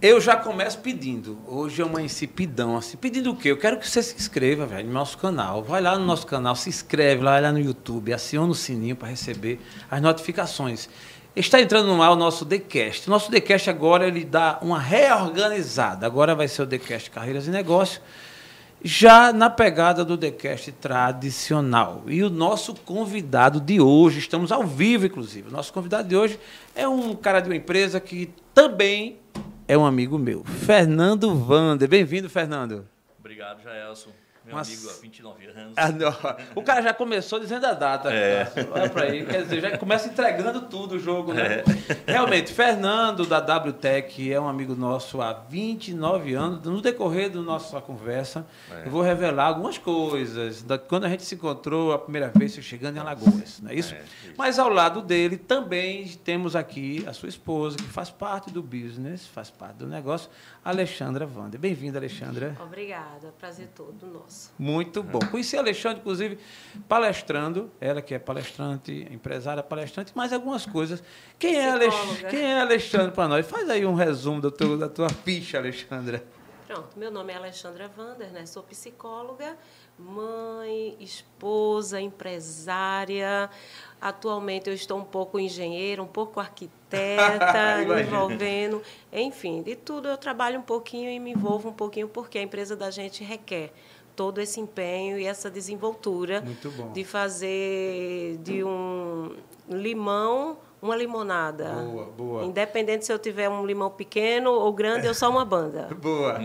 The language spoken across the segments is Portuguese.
Eu já começo pedindo. Hoje eu amanheci pidão, assim. Pedindo o quê? Eu quero que você se inscreva, velho, no nosso canal. Vai lá no nosso canal, se inscreve lá, lá no YouTube, aciona o sininho para receber as notificações. Está entrando no ar o nosso TheCast. O nosso TheCast agora ele dá uma reorganizada. Agora vai ser o TheCast Carreiras e Negócios, já na pegada do TheCast tradicional. E o nosso convidado de hoje, estamos ao vivo, inclusive. O nosso convidado de hoje é um cara de uma empresa que também é um amigo meu, Fernando Vander. Bem-vindo, Fernando. Obrigado, Jaelson meu Mas... amigo há 29 anos. Ah, o cara já começou dizendo a data. É. Olha para aí. Quer dizer, já começa entregando tudo o jogo, né? É. Realmente, Fernando da WTEC é um amigo nosso há 29 anos. No decorrer da nossa conversa, é. eu vou revelar algumas coisas. Da, quando a gente se encontrou a primeira vez, chegando em Alagoas, não é isso? É, isso? Mas ao lado dele também temos aqui a sua esposa, que faz parte do business, faz parte do negócio, Alexandra Wander. Bem-vinda, Alexandra. Obrigada, prazer todo nosso. Muito bom. Conheci a Alexandra, inclusive, palestrando, ela que é palestrante, empresária palestrante, mais algumas coisas. Quem é, Alex... Quem é Alexandre para nós? Faz aí um resumo do teu, da tua ficha, Alexandra. Pronto, meu nome é Alexandra Wander, né? sou psicóloga, mãe, esposa, empresária. Atualmente eu estou um pouco engenheira, um pouco arquiteta, me envolvendo. Enfim, de tudo eu trabalho um pouquinho e me envolvo um pouquinho porque a empresa da gente requer todo esse empenho e essa desenvoltura de fazer de um limão uma limonada. Boa, boa. Independente se eu tiver um limão pequeno ou grande, eu sou uma banda. boa.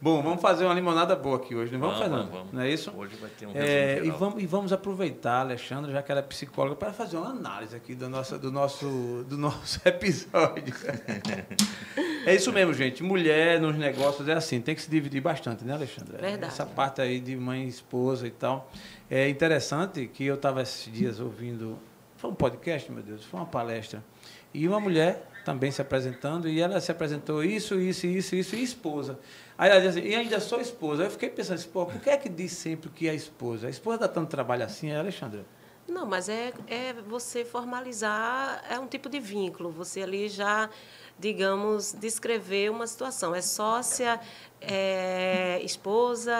Bom, vamos fazer uma limonada boa aqui hoje, não vamos, vamos Vamos. Não é isso? Hoje vai ter um é, e vamos, e vamos aproveitar, Alexandre, já que ela é psicóloga, para fazer uma análise aqui do nosso, do nosso, do nosso episódio. é isso mesmo, gente. Mulher nos negócios é assim, tem que se dividir bastante, né, Alexandre? Verdade. Essa parte aí de mãe e esposa e tal. É interessante que eu estava esses dias ouvindo foi um podcast, meu Deus, foi uma palestra. E uma mulher também se apresentando, e ela se apresentou isso, isso, isso, isso, e esposa. Aí ela disse assim, e ainda sou esposa. Eu fiquei pensando, pô, por que é que diz sempre que é esposa? A esposa dá tanto trabalho assim, é Alexandra? Não, mas é, é você formalizar, é um tipo de vínculo. Você ali já digamos, descrever uma situação. É sócia, é esposa,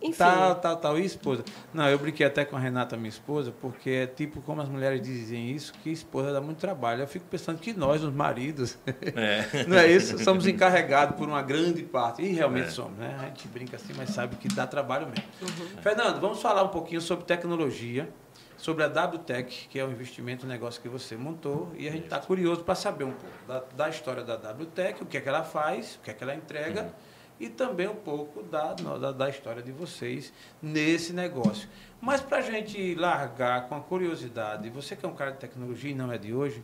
enfim. Tal, tal, tal. E esposa? Não, eu brinquei até com a Renata, minha esposa, porque é tipo como as mulheres dizem isso, que esposa dá muito trabalho. Eu fico pensando que nós, os maridos, é. não é isso? Somos encarregados por uma grande parte. E realmente é. somos, né? A gente brinca assim, mas sabe que dá trabalho mesmo. Uhum. Fernando, vamos falar um pouquinho sobre tecnologia sobre a WTEC, que é o investimento, o negócio que você montou, e a gente está curioso para saber um pouco da, da, história da WTEC, o que é que ela faz, o que é que ela entrega, uhum. e também um pouco da, da, da, história de vocês nesse negócio. Mas para a gente largar com a curiosidade, você que é um cara de tecnologia e não é de hoje,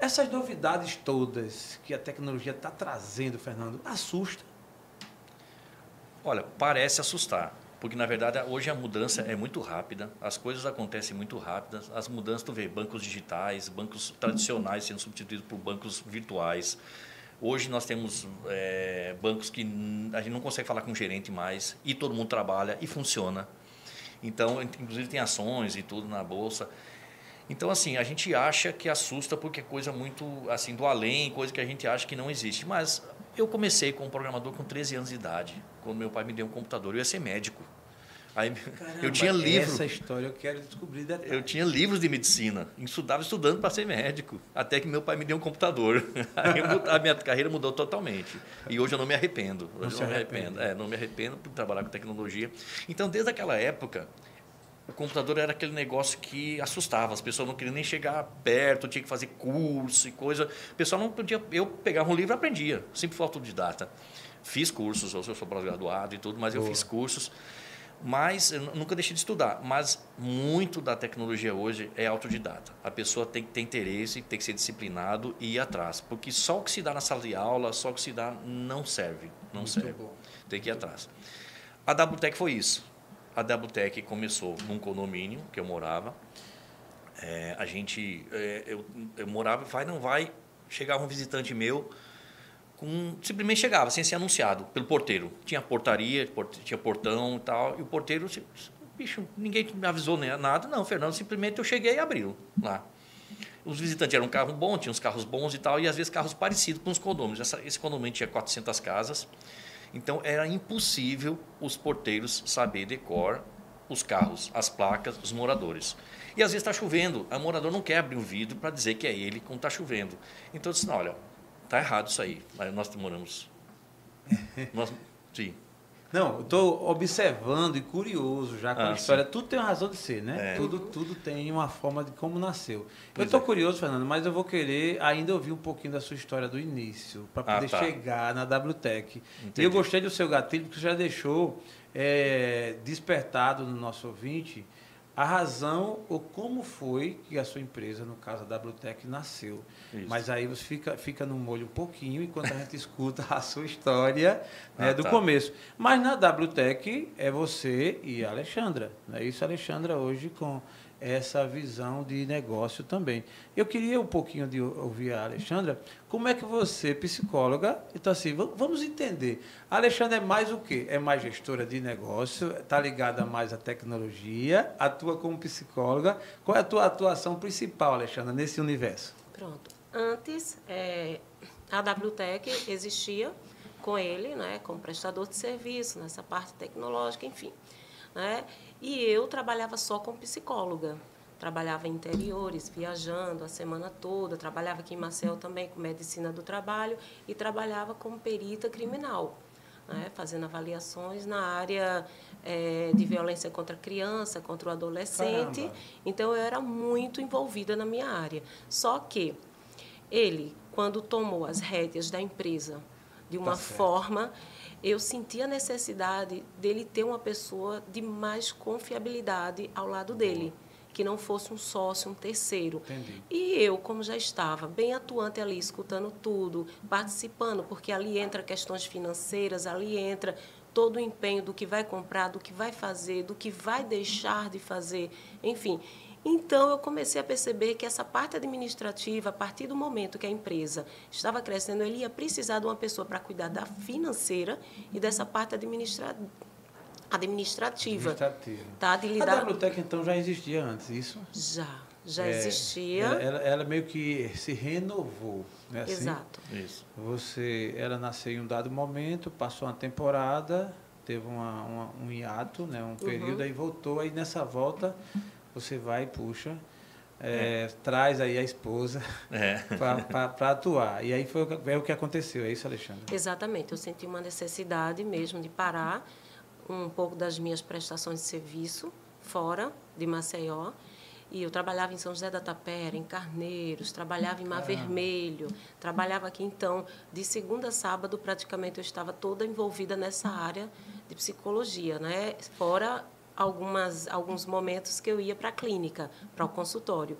essas novidades todas que a tecnologia está trazendo, Fernando, assusta? Olha, parece assustar porque, na verdade, hoje a mudança é muito rápida, as coisas acontecem muito rápidas. As mudanças, tu vê, bancos digitais, bancos tradicionais sendo substituídos por bancos virtuais. Hoje nós temos é, bancos que a gente não consegue falar com o gerente mais e todo mundo trabalha e funciona. Então, inclusive tem ações e tudo na bolsa. Então, assim, a gente acha que assusta porque é coisa muito assim do além, coisa que a gente acha que não existe. Mas eu comecei como programador com 13 anos de idade, quando meu pai me deu um computador. Eu ia ser médico. Aí Caramba, eu tinha livro. Essa história eu quero descobrir detalhes. Eu tinha livros de medicina. Estudava estudando para ser médico. Até que meu pai me deu um computador. Aí a minha carreira mudou totalmente. E hoje eu não me arrependo. Hoje não, não me arrependo. É, não me arrependo por trabalhar com tecnologia. Então, desde aquela época, o computador era aquele negócio que assustava, as pessoas não queriam nem chegar perto, tinha que fazer curso e coisa. O pessoal não podia. Eu pegava um livro e aprendia, sempre fui autodidata. Fiz cursos, eu sou pós-graduado e tudo, mas Boa. eu fiz cursos. Mas eu nunca deixei de estudar. Mas muito da tecnologia hoje é autodidata. A pessoa tem que ter interesse, tem que ser disciplinado e ir atrás. Porque só o que se dá na sala de aula, só o que se dá não serve. Não muito serve. Bom. Tem que ir atrás. A WTEC foi isso a Double começou num condomínio que eu morava. É, a gente, é, eu, eu morava, vai, não vai. Chegava um visitante meu, com, simplesmente chegava, sem ser anunciado, pelo porteiro. Tinha portaria, tinha portão e tal, e o porteiro, bicho, ninguém me avisou nem nada. Não, Fernando, simplesmente eu cheguei e abriu lá. os visitantes eram um carro bom, tinham uns carros bons e tal, e às vezes carros parecidos com os condomínios. Essa, esse condomínio tinha 400 casas, então era impossível os porteiros saber decor os carros, as placas, os moradores. E às vezes está chovendo, a morador não quer abrir o vidro para dizer que é ele quando está chovendo. Então eu disse, não, olha, está errado isso aí. Nós moramos. Nós, sim. Não, estou observando e curioso já com ah, a história. Sim. Tudo tem uma razão de ser, né? É. Tudo, tudo tem uma forma de como nasceu. Pois eu estou é. curioso, Fernando, mas eu vou querer ainda ouvir um pouquinho da sua história do início, para poder ah, tá. chegar na WTEC. E eu gostei do seu gatilho, porque já deixou é, despertado no nosso ouvinte a razão ou como foi que a sua empresa, no caso a WTEC, nasceu. Isso. Mas aí você fica, fica no molho um pouquinho enquanto a gente escuta a sua história né, ah, do tá. começo. Mas na WTEC é você e a Alexandra. Né? Isso, Alexandra, hoje com essa visão de negócio também. Eu queria um pouquinho de ouvir a Alexandra, como é que você, psicóloga, então assim, vamos entender. A Alexandra é mais o quê? É mais gestora de negócio, está ligada mais à tecnologia, atua como psicóloga. Qual é a tua atuação principal, Alexandra, nesse universo? Pronto. Antes, é, a WTEC existia com ele, né, como prestador de serviço, nessa parte tecnológica, enfim. Né? E eu trabalhava só como psicóloga. Trabalhava em interiores, viajando a semana toda. Trabalhava aqui em Marcel também com medicina do trabalho e trabalhava como perita criminal, né? fazendo avaliações na área é, de violência contra a criança, contra o adolescente. Caramba. Então eu era muito envolvida na minha área. Só que ele, quando tomou as rédeas da empresa de uma tá forma eu senti a necessidade dele ter uma pessoa de mais confiabilidade ao lado dele, que não fosse um sócio, um terceiro. Entendi. E eu, como já estava bem atuante ali, escutando tudo, participando, porque ali entra questões financeiras, ali entra todo o empenho do que vai comprar, do que vai fazer, do que vai deixar de fazer, enfim. Então, eu comecei a perceber que essa parte administrativa, a partir do momento que a empresa estava crescendo, ele ia precisar de uma pessoa para cuidar da financeira e dessa parte administra administrativa. Administrativa. Tá, de lidar... A WTEC, então, já existia antes, isso? Já, já é, existia. Ela, ela, ela, meio que se renovou, né? Assim? Exato. Isso. Você, ela nasceu em um dado momento, passou uma temporada, teve uma, uma um hiato, né? um período, uhum. aí voltou, aí nessa volta você vai e puxa, é, é. traz aí a esposa é. para atuar. E aí foi é o que aconteceu, é isso, Alexandre? Exatamente. Eu senti uma necessidade mesmo de parar um pouco das minhas prestações de serviço fora de Maceió. E eu trabalhava em São José da Tapera, em Carneiros, trabalhava em Mar Vermelho, trabalhava aqui. Então, de segunda a sábado, praticamente eu estava toda envolvida nessa área de psicologia, né? Fora algumas, alguns momentos que eu ia para a clínica, para o consultório.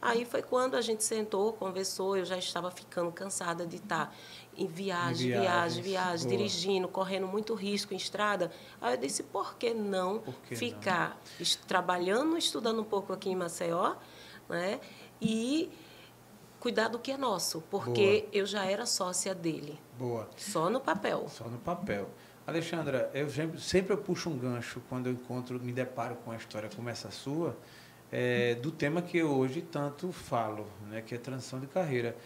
Aí foi quando a gente sentou, conversou, eu já estava ficando cansada de estar em viagem, em viagem, viagem, dirigindo, correndo muito risco em estrada. Aí eu disse, por que não por que ficar não? trabalhando, estudando um pouco aqui em Maceió, né? E cuidar do que é nosso, porque Boa. eu já era sócia dele. Boa. Só no papel. Só no papel. Alexandra, eu sempre, sempre eu puxo um gancho quando eu encontro, me deparo com uma história como essa sua, é, do tema que eu hoje tanto falo, né, que é transição de carreira.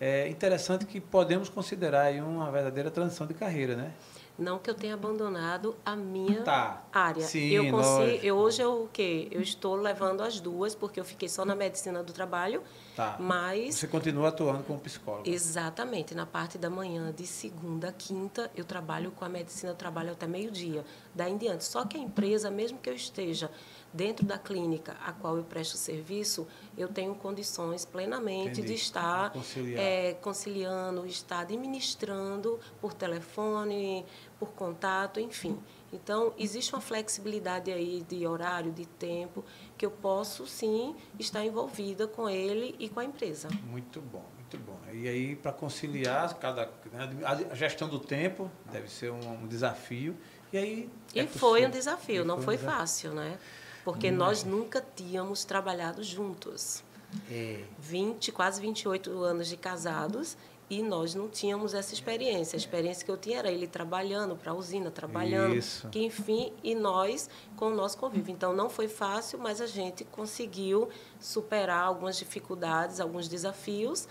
É interessante que podemos considerar aí uma verdadeira transição de carreira, né? Não que eu tenha abandonado a minha tá. área. Sim, eu consigo, eu hoje eu o quê? Eu estou levando as duas porque eu fiquei só na medicina do trabalho. Tá. Mas você continua atuando como psicóloga. Exatamente, na parte da manhã de segunda a quinta eu trabalho com a medicina do trabalho até meio-dia, daí em diante. Só que a empresa, mesmo que eu esteja dentro da clínica a qual eu presto serviço, eu tenho condições plenamente Entendi. de estar é, conciliando, estar administrando por telefone, por contato, enfim. Então, existe uma flexibilidade aí de horário, de tempo, que eu posso sim estar envolvida com ele e com a empresa. Muito bom, muito bom. E aí, para conciliar cada, né, a gestão do tempo deve ser um, um desafio. E aí. É e foi um desafio, não foi, foi um desafio. fácil, né? porque hum. nós nunca tínhamos trabalhado juntos. É. 20, quase 28 anos de casados E nós não tínhamos essa experiência. A experiência que eu tinha era ele trabalhando para a usina, trabalhando, Isso. que enfim, e nós com o nosso convívio. Então não foi fácil, mas a gente conseguiu superar algumas dificuldades, alguns desafios,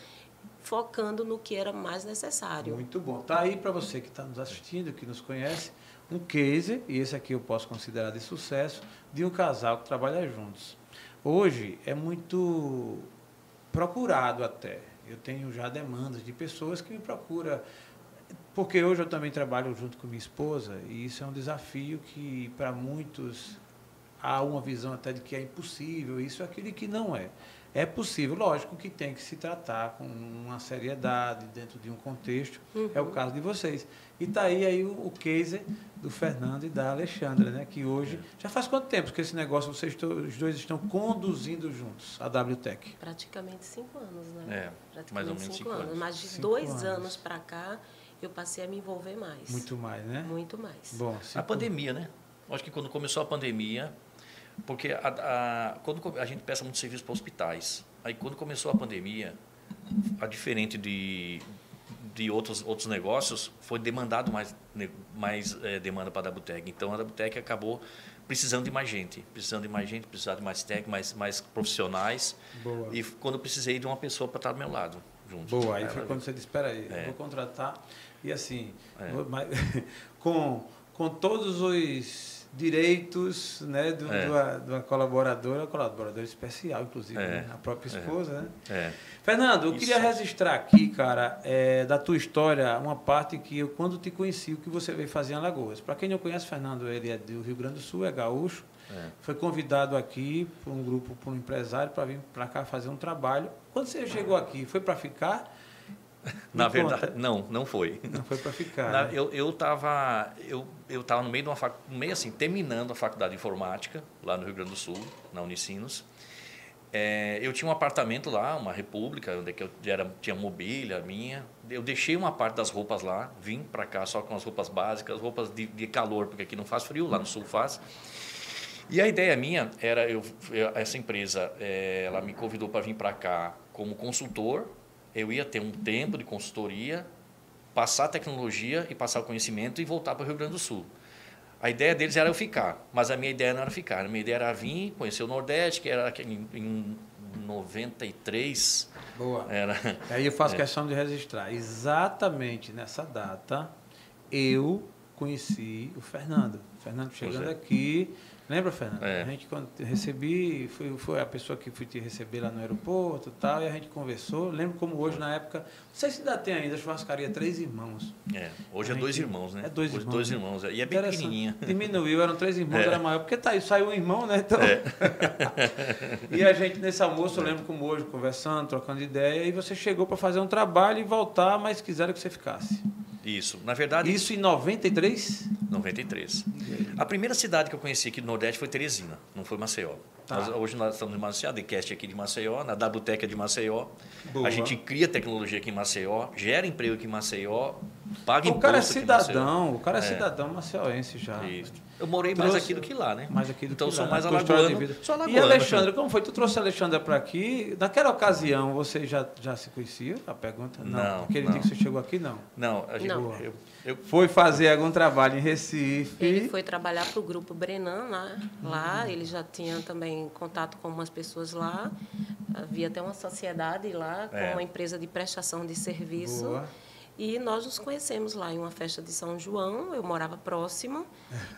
focando no que era mais necessário. Muito bom. Tá aí para você que está nos assistindo, que nos conhece, um case, e esse aqui eu posso considerar de sucesso, de um casal que trabalha juntos. Hoje é muito procurado até eu tenho já demandas de pessoas que me procuram, porque hoje eu também trabalho junto com minha esposa e isso é um desafio que para muitos há uma visão até de que é impossível, isso é aquilo que não é. É possível, lógico que tem que se tratar com uma seriedade, dentro de um contexto. Uhum. É o caso de vocês. E está aí, aí o, o case do Fernando e da Alexandra, né? que hoje. Já faz quanto tempo que esse negócio vocês os dois estão conduzindo juntos, a WTEC? Praticamente cinco anos, né? É, Praticamente mais ou menos cinco, cinco anos. anos. Mas de cinco dois anos, anos para cá, eu passei a me envolver mais. Muito mais, né? Muito mais. Bom, a pandemia, né? Acho que quando começou a pandemia, porque a, a, quando a gente peça muito serviço para hospitais, aí quando começou a pandemia, a diferente de, de outros, outros negócios, foi demandado mais, mais é, demanda para a Dabutec. Então a Dabutec acabou precisando de mais gente, precisando de mais gente, precisando de mais técnicos, mais, mais profissionais. Boa. E quando eu precisei de uma pessoa para estar do meu lado. Junto. Boa, aí foi quando você disse, espera aí, é. vou contratar. E assim, é. com, com todos os direitos né, do, é. do, de uma colaboradora, colaboradora especial, inclusive, é. né? a própria é. esposa. É. Né? É. Fernando, eu Isso. queria registrar aqui, cara, é, da tua história, uma parte que eu, quando te conheci, o que você veio fazer em Alagoas. Para quem não conhece, Fernando, ele é do Rio Grande do Sul, é gaúcho. É. Foi convidado aqui por um grupo, por um empresário, para vir para cá fazer um trabalho. Quando você chegou aqui, foi para ficar? Na verdade, não, não foi. Não foi para ficar. Na, né? Eu eu estava eu eu tava no meio de uma fac, meio assim terminando a faculdade de informática lá no Rio Grande do Sul, na Unicinos. É, eu tinha um apartamento lá, uma república, onde eu era, tinha mobília minha. Eu deixei uma parte das roupas lá, vim para cá só com as roupas básicas, roupas de, de, calor, porque aqui não faz frio, lá no sul faz. E a ideia minha era, eu, essa empresa, é, ela me convidou para vir para cá como consultor eu ia ter um tempo de consultoria, passar a tecnologia e passar o conhecimento e voltar para o Rio Grande do Sul. A ideia deles era eu ficar, mas a minha ideia não era ficar. A minha ideia era vir, conhecer o Nordeste, que era em, em 93. Boa. Era, Aí eu faço é. questão de registrar. Exatamente nessa data, eu conheci o Fernando. O Fernando chegando é. aqui Lembra, Fernando? É. A gente, quando recebi, foi, foi a pessoa que fui te receber lá no aeroporto e tal, e a gente conversou. Lembro como hoje, na época, não sei se ainda tem ainda, a churrascaria Três Irmãos. É, hoje a é dois irmãos, né? É dois hoje irmãos. dois irmãos, é. e é bem pequenininha. Diminuiu, eram três irmãos, é. era maior, porque tá, saiu um irmão, né? Então... É. e a gente, nesse almoço, eu lembro como hoje, conversando, trocando ideia, e você chegou para fazer um trabalho e voltar, mas quiseram que você ficasse. Isso. Na verdade. Isso em 93? 93. A primeira cidade que eu conheci aqui do Nordeste foi Teresina, não foi Maceió. Tá. Nós, hoje nós estamos em Maceió, a Decast aqui de Maceió, na é de Maceió. Boa. A gente cria tecnologia aqui em Maceió, gera emprego aqui em Maceió, paga imposto. O cara é cidadão, o cara é, é cidadão maceiense já. Isso. Eu morei mais aqui do que lá, né? Mais aqui do então que sou lá. mais alagoano. Sou alagoano. E Alexandre, como foi? Tu trouxe a Alexandra para aqui. Naquela ocasião, você já, já se conhecia? A pergunta? Não. não Aquele não. dia que você chegou aqui, não? Não. A gente, não. Eu, eu... Foi fazer algum trabalho em Recife. Ele foi trabalhar para o Grupo Brenan né? lá. Ele já tinha também contato com umas pessoas lá. Havia até uma sociedade lá, com é. uma empresa de prestação de serviço. Boa. E nós nos conhecemos lá em uma festa de São João. Eu morava próximo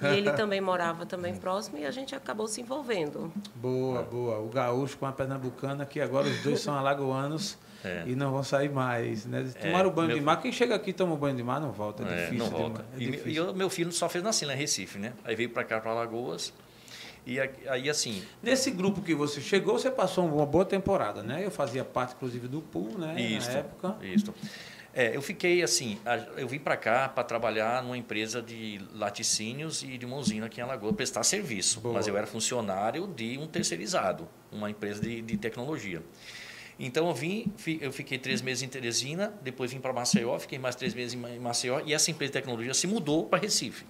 e ele também morava também próximo e a gente acabou se envolvendo. Boa, boa. O gaúcho com a pernambucana, que agora os dois são alagoanos é. e não vão sair mais. Né? Tomaram é, banho meu... de mar. Quem chega aqui toma banho de mar não volta. É, é difícil. Não volta. É e, e meu filho só fez nascer em Recife, né? Aí veio para cá, para Alagoas. E aí, assim. Nesse grupo que você chegou, você passou uma boa temporada, né? Eu fazia parte, inclusive, do pool, né? Isso, na época. Isso. É, eu fiquei assim, eu vim para cá para trabalhar numa empresa de laticínios e de usina aqui em Alagoas, prestar serviço. Boa. Mas eu era funcionário de um terceirizado, uma empresa de, de tecnologia. Então eu vim, eu fiquei três meses em Teresina, depois vim para Maceió, fiquei mais três meses em Maceió e essa empresa de tecnologia se mudou para Recife.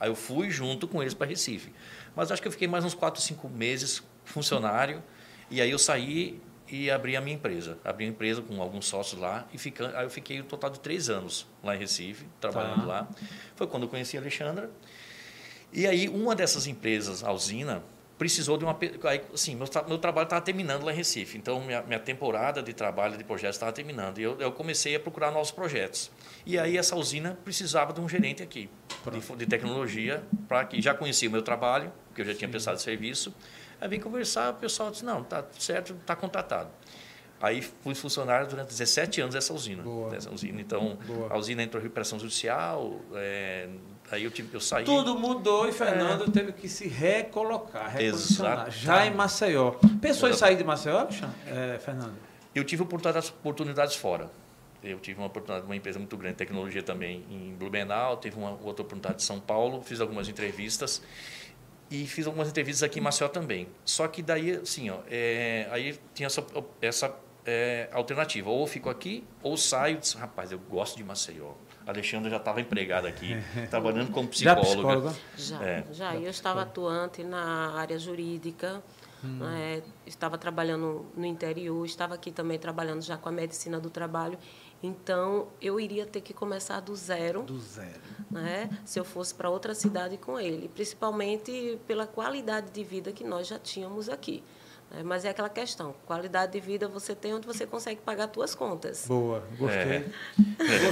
Aí eu fui junto com eles para Recife. Mas acho que eu fiquei mais uns quatro, cinco meses funcionário e aí eu saí e abri a minha empresa. Abri a empresa com alguns sócios lá e ficando, aí eu fiquei um total de três anos lá em Recife, trabalhando tá. lá. Foi quando eu conheci a Alexandra. E aí uma dessas empresas, a usina, precisou de uma. Aí, assim, meu, meu trabalho estava terminando lá em Recife, então minha, minha temporada de trabalho de projetos estava terminando. E eu, eu, comecei a procurar novos projetos. E aí essa usina precisava de um gerente aqui, de, de, tecnologia, para que já conhecia o meu trabalho, que eu já tinha prestado serviço. Aí vim conversar, o pessoal disse: não, tá certo, está contratado. Aí fui funcionário durante 17 anos dessa usina. Boa. Dessa usina. Então, Boa. a usina entrou em recuperação judicial, é, Aí eu, tive, eu saí. Tudo mudou e Fernando é. teve que se recolocar, reposicionar. Já em Maceió. Pensou em sair de Maceió, é, Fernando? Eu tive oportunidades, oportunidades fora. Eu tive uma oportunidade de uma empresa muito grande de tecnologia também em Blumenau, teve uma outra oportunidade em São Paulo, fiz algumas entrevistas e fiz algumas entrevistas aqui em Maceió também. Só que daí, assim, ó, é, aí tinha essa, essa é, alternativa. Ou eu fico aqui, ou saio. Rapaz, eu gosto de Maceió a Alexandra já estava empregada aqui, trabalhando como psicóloga. Já, psicóloga? já, é. já. Eu estava atuante na área jurídica, hum. né, estava trabalhando no interior, estava aqui também trabalhando já com a medicina do trabalho. Então, eu iria ter que começar do zero. Do zero. Né, se eu fosse para outra cidade com ele, principalmente pela qualidade de vida que nós já tínhamos aqui. É, mas é aquela questão, qualidade de vida você tem onde você consegue pagar suas contas. Boa, gostei. É.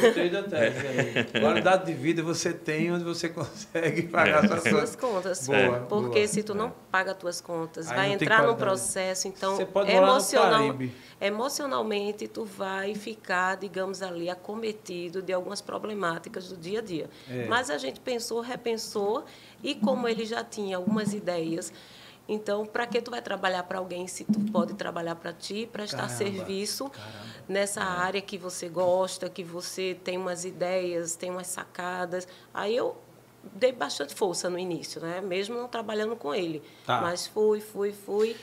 Gostei da tese aí. Qualidade de vida você tem onde você consegue pagar é. suas, suas contas. Boa, Porque boa. se tu não paga as tuas contas, aí vai entrar num processo, então emocional, emocionalmente tu vai ficar, digamos ali, acometido de algumas problemáticas do dia a dia. É. Mas a gente pensou, repensou e como ele já tinha algumas ideias então, para que tu vai trabalhar para alguém se tu pode trabalhar para ti, prestar Caramba. serviço Caramba. nessa é. área que você gosta, que você tem umas ideias, tem umas sacadas. Aí eu dei bastante força no início, né? Mesmo não trabalhando com ele. Tá. Mas fui, fui, fui.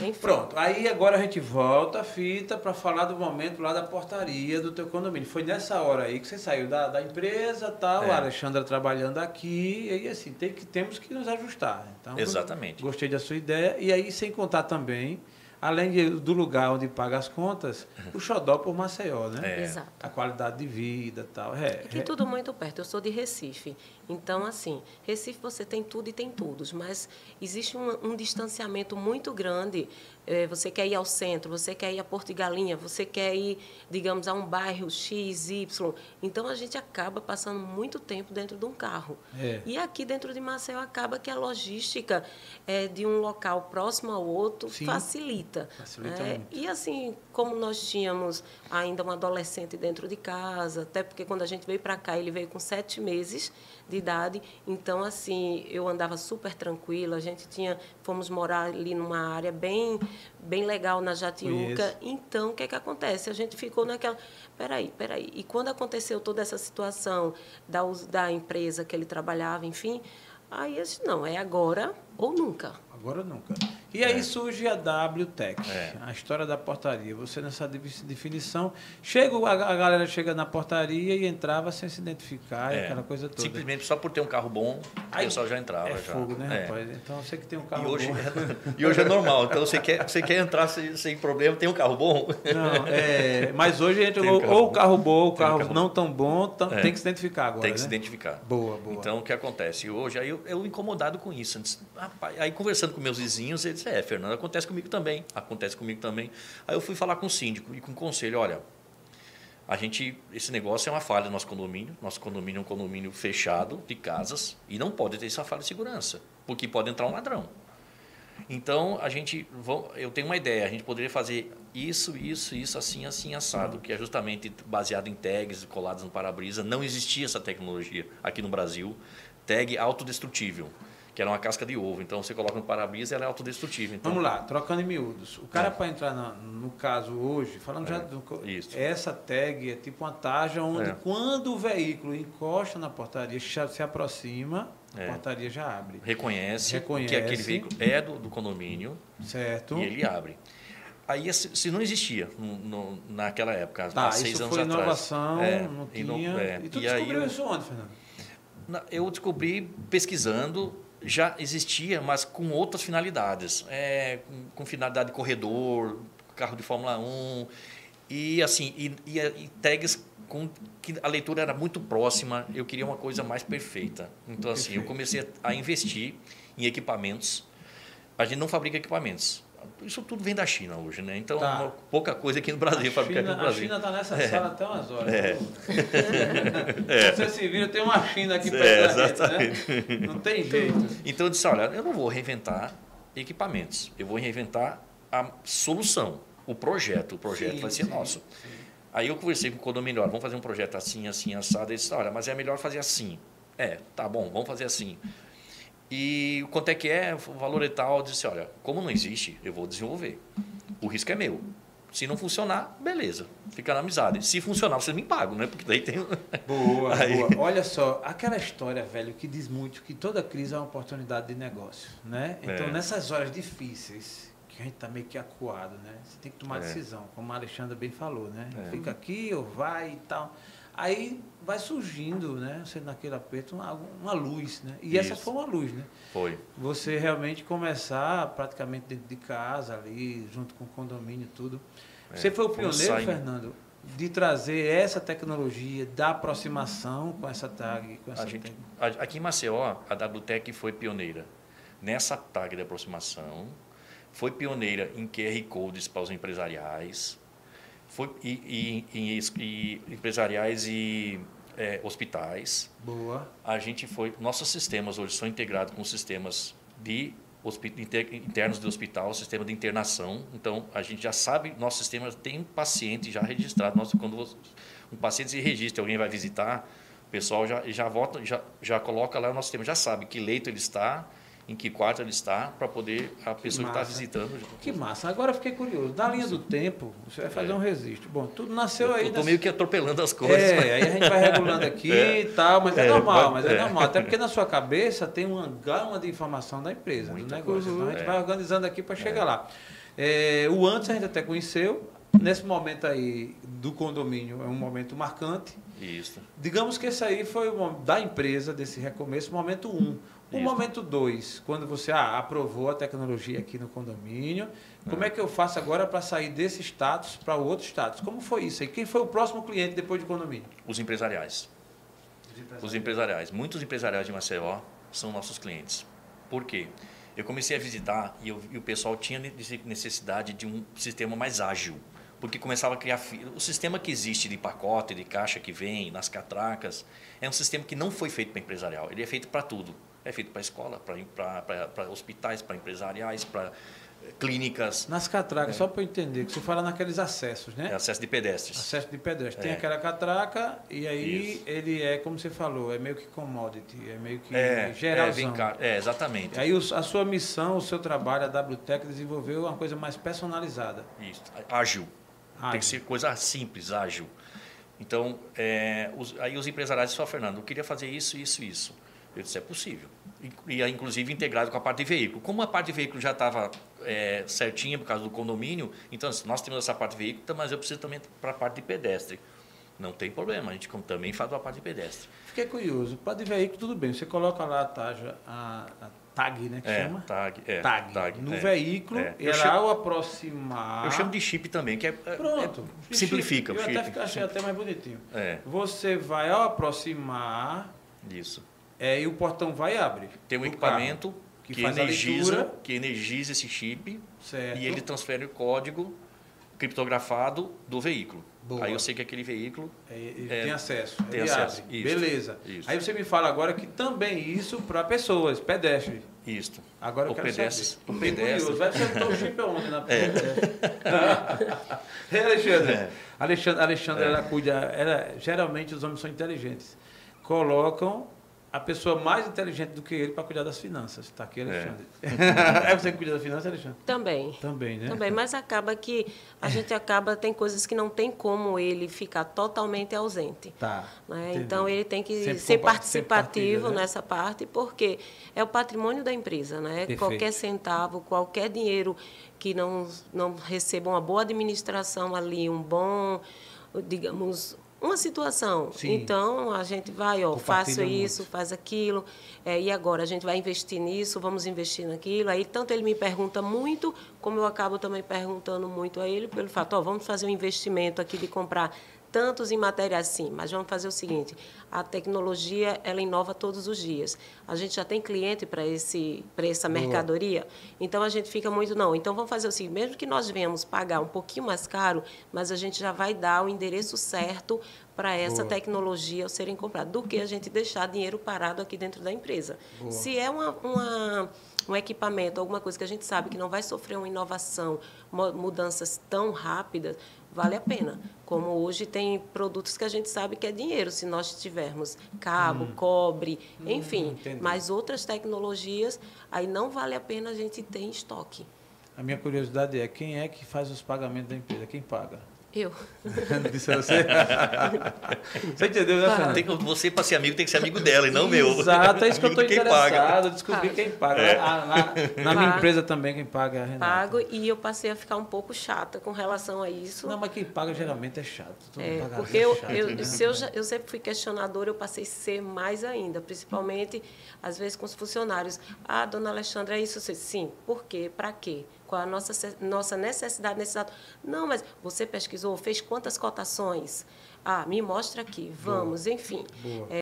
Enfim. Pronto. Aí agora a gente volta a fita para falar do momento lá da portaria do teu condomínio. Foi nessa hora aí que você saiu da, da empresa, tal, é. a Alexandra trabalhando aqui, e aí assim, tem que, temos que nos ajustar. Então, Exatamente. Gostei da sua ideia. E aí, sem contar também além de, do lugar onde paga as contas, o xodó por Maceió, né? É. Exato. A qualidade de vida tal. É, Aqui é. tudo muito perto. Eu sou de Recife. Então, assim, Recife você tem tudo e tem todos, mas existe um, um distanciamento muito grande você quer ir ao centro, você quer ir a Porto de Galinha, você quer ir, digamos, a um bairro X, Y. Então a gente acaba passando muito tempo dentro de um carro. É. E aqui dentro de Maceió acaba que a logística é, de um local próximo ao outro Sim. facilita. Facilita é, muito. E assim, como nós tínhamos ainda um adolescente dentro de casa, até porque quando a gente veio para cá, ele veio com sete meses de idade, então assim, eu andava super tranquila, a gente tinha, fomos morar ali numa área bem bem legal na Jatiuca. Então, o que é que acontece? A gente ficou naquela. Peraí, peraí. E quando aconteceu toda essa situação da, da empresa que ele trabalhava, enfim, aí eu disse, não, é agora ou nunca. Agora nunca. E aí é. surge a WTEC, é. a história da portaria. Você nessa definição, chega a, a galera chega na portaria e entrava sem se identificar, é. aquela coisa toda. Simplesmente só por ter um carro bom, aí, o pessoal já entrava. É já. fogo, né, é. rapaz? Então você que tem um carro e hoje, bom. É, e hoje é normal. Então você quer, você quer entrar sem, sem problema, tem um carro bom. Não, é, mas hoje entra um ou o carro bom, ou o carro, carro, não tão bom, tem que se identificar agora. Tem que né? se identificar. Boa, boa. Então o que acontece? Hoje, aí eu, eu incomodado com isso. Antes, rapaz, aí conversando com meus vizinhos, eles é, Fernando, acontece comigo também, acontece comigo também. Aí eu fui falar com o síndico e com o conselho, olha, a gente, esse negócio é uma falha no nosso condomínio, nosso condomínio é um condomínio fechado de casas e não pode ter essa falha de segurança, porque pode entrar um ladrão. Então, a gente, eu tenho uma ideia, a gente poderia fazer isso, isso, isso, assim, assim, assado, que é justamente baseado em tags colados no para-brisa. Não existia essa tecnologia aqui no Brasil, tag autodestrutível que era uma casca de ovo. Então você coloca no para-brisa e ela é autodestrutível. Então... Vamos lá, trocando em miúdos. O cara é. para entrar no, no, caso hoje, falando é. já do, Isso. essa tag é tipo uma taja onde é. quando o veículo encosta na portaria, se aproxima, a é. portaria já abre. Reconhece, Reconhece, que aquele veículo é do, do condomínio. Certo. E ele abre. Aí, se não existia no, no, naquela época, tá, há seis isso anos foi atrás. inovação, é, não tinha. É, e tu e descobriu aí, isso onde, Fernando? Eu descobri pesquisando já existia, mas com outras finalidades. É, com, com, finalidade de corredor, carro de Fórmula 1. E assim, e, e, e tags com que a leitura era muito próxima, eu queria uma coisa mais perfeita. Então assim, eu comecei a investir em equipamentos. A gente não fabrica equipamentos. Isso tudo vem da China hoje, né? Então, tá. pouca coisa aqui no Brasil, fabricar aqui no Brasil. A China está nessa é. sala até umas horas. É. é. Você se vira, tem uma China aqui perto é, exatamente. Né? Não tem jeito. Então, eu disse, olha, eu não vou reinventar equipamentos. Eu vou reinventar a solução, o projeto. O projeto sim, vai ser sim, nosso. Sim. Aí eu conversei com o condomínio, olha, vamos fazer um projeto assim, assim, assado. Ele disse, olha, mas é melhor fazer assim. É, tá bom, vamos fazer assim. E quanto é que é, o valor é tal. Eu disse, olha, como não existe, eu vou desenvolver. O risco é meu. Se não funcionar, beleza, fica na amizade. Se funcionar, vocês me pagam, né? Porque daí tem. Boa, Aí... boa. Olha só, aquela história, velho, que diz muito que toda crise é uma oportunidade de negócio, né? Então, é. nessas horas difíceis, que a gente está meio que acuado, né? Você tem que tomar é. decisão, como a Alexandra bem falou, né? É. Fica aqui ou vai e tal. Aí vai surgindo, né? Você naquele aperto, uma, uma luz, né? E Isso. essa foi uma luz, né? Foi. Você realmente começar praticamente dentro de casa ali, junto com o condomínio e tudo. É, Você foi o pioneiro, Fernando, de trazer essa tecnologia da aproximação com essa tag, com essa a gente, Aqui em Maceió, a WTEC foi pioneira nessa tag de aproximação, foi pioneira em QR Codes para os empresariais, foi e, e, e, e empresariais e é, hospitais. Boa. A gente foi. Nossos sistemas hoje são integrados com sistemas de internos do hospital, sistema de internação. Então, a gente já sabe, nosso sistema tem paciente já registrado. Nosso, quando um paciente se registra, alguém vai visitar, o pessoal já, já, volta, já, já coloca lá o nosso sistema, já sabe que leito ele está, em que quarto ele está, para poder a pessoa que está visitando. Que massa. Agora fiquei curioso. Na linha do tempo, você vai fazer é. um registro. Bom, tudo nasceu eu aí. Estou meio que atropelando as coisas. É, aí a gente vai regulando aqui é. e tal, mas é, é normal, mas é. normal. Até porque na sua cabeça tem uma gama de informação da empresa, Muita do negócio. Coisa. Então a gente é. vai organizando aqui para chegar lá. É, o antes a gente até conheceu. Nesse momento aí do condomínio é um momento marcante. Isso. Digamos que esse aí foi o da empresa, desse recomeço, momento um. O Isso. momento dois, quando você ah, aprovou a tecnologia aqui no condomínio, como é, é que eu faço agora para sair desse status para o outro status? Como foi isso? E quem foi o próximo cliente depois do condomínio? Os empresariais. Os empresariais. Os empresariais. Muitos empresariais de Maceió são nossos clientes. Por quê? Eu comecei a visitar e, eu, e o pessoal tinha necessidade de um sistema mais ágil porque começava a criar o sistema que existe de pacote, de caixa que vem nas catracas, é um sistema que não foi feito para empresarial, ele é feito para tudo. É feito para escola, para hospitais, para empresariais, para eh, clínicas. Nas catracas, é. só para eu entender, que você fala naqueles acessos, né? É acesso de pedestres. Acesso de pedestres. É. Tem aquela catraca e aí Isso. ele é, como você falou, é meio que commodity, é meio que é, geralzão. É, é, exatamente. Aí a sua missão, o seu trabalho, a WTEC desenvolveu uma coisa mais personalizada. Isso, ágil. ágil. Tem que ser coisa simples, ágil. Então, é, os, aí os empresariais só, Fernando, eu queria fazer isso, isso, isso. Eu disse, é possível. E, inclusive integrado com a parte de veículo. Como a parte de veículo já estava é, certinha por causa do condomínio, então assim, nós temos essa parte de veículo, mas eu preciso também para a parte de pedestre. Não tem problema, a gente também faz a parte de pedestre. Fiquei curioso. Parte de veículo, tudo bem. Você coloca lá a, taja, a, a tag, né? Que é, chama? Tag, é, tag. tag no é, veículo, é. era chamo, ao aproximar. Eu chamo de chip também, que é. é Pronto. É, simplifica. Eu até achei até mais bonitinho. É. Você vai ao aproximar. Isso. É, e o portão vai e abre. Tem um equipamento que, que energiza, que energiza esse chip certo. e ele transfere o código criptografado do veículo. Boa. Aí eu sei que aquele veículo é, ele é, tem acesso. Tem acesso. Isso, Beleza. Isso. Aí você me fala agora que também isso para pessoas, pedestres. Isso. Agora eu o quero pedestre, saber. O pedestre. Vai ser o chip aonde na é. é. Alexandre. É. Alexandre, Alexandre é. ela cuida. Ela, geralmente os homens são inteligentes. Colocam a pessoa mais inteligente do que ele para cuidar das finanças. Está aqui, Alexandre. É. é. você que cuida das finanças, Alexandre? Também. Também, né? Também, mas acaba que a gente acaba, tem coisas que não tem como ele ficar totalmente ausente. Tá. Né? Então, ele tem que sempre ser participativo né? nessa parte, porque é o patrimônio da empresa. Né? Qualquer centavo, qualquer dinheiro que não, não receba uma boa administração ali, um bom, digamos, uma situação. Sim. Então, a gente vai, ó, faço isso, muito. faz aquilo, é, e agora a gente vai investir nisso, vamos investir naquilo. Aí, tanto ele me pergunta muito, como eu acabo também perguntando muito a ele, pelo fato, ó, vamos fazer um investimento aqui de comprar tantos em matérias sim, mas vamos fazer o seguinte, a tecnologia ela inova todos os dias. A gente já tem cliente para esse para essa mercadoria, então a gente fica muito não. Então vamos fazer o seguinte, mesmo que nós venhamos pagar um pouquinho mais caro, mas a gente já vai dar o endereço certo para essa Boa. tecnologia serem comprada, do que a gente deixar dinheiro parado aqui dentro da empresa. Boa. Se é uma, uma um equipamento, alguma coisa que a gente sabe que não vai sofrer uma inovação, mudanças tão rápidas, vale a pena. Como hoje tem produtos que a gente sabe que é dinheiro, se nós tivermos cabo, hum. cobre, hum, enfim. Hum, mas outras tecnologias, aí não vale a pena a gente ter em estoque. A minha curiosidade é quem é que faz os pagamentos da empresa? Quem paga? Eu. Disse você? você entendeu, né, Fernando? Tem que, você, para ser amigo, tem que ser amigo dela e não meu. Exato, é isso que eu estou interessado. Paga. Descobrir paga. quem paga. É. Na, na, na minha empresa também, quem paga é a Renata. Pago e eu passei a ficar um pouco chata com relação a isso. Não, mas quem paga geralmente é chato. é, porque é eu, chato, eu, né? se eu, já, eu sempre fui questionadora, eu passei a ser mais ainda, principalmente, às vezes, com os funcionários. Ah, dona Alexandra, é isso? Sim. Por quê? Para quê? Qual a nossa, nossa necessidade nesse dado. Não, mas você pesquisou, fez quantas cotações? Ah, me mostra aqui, vamos, Boa. enfim.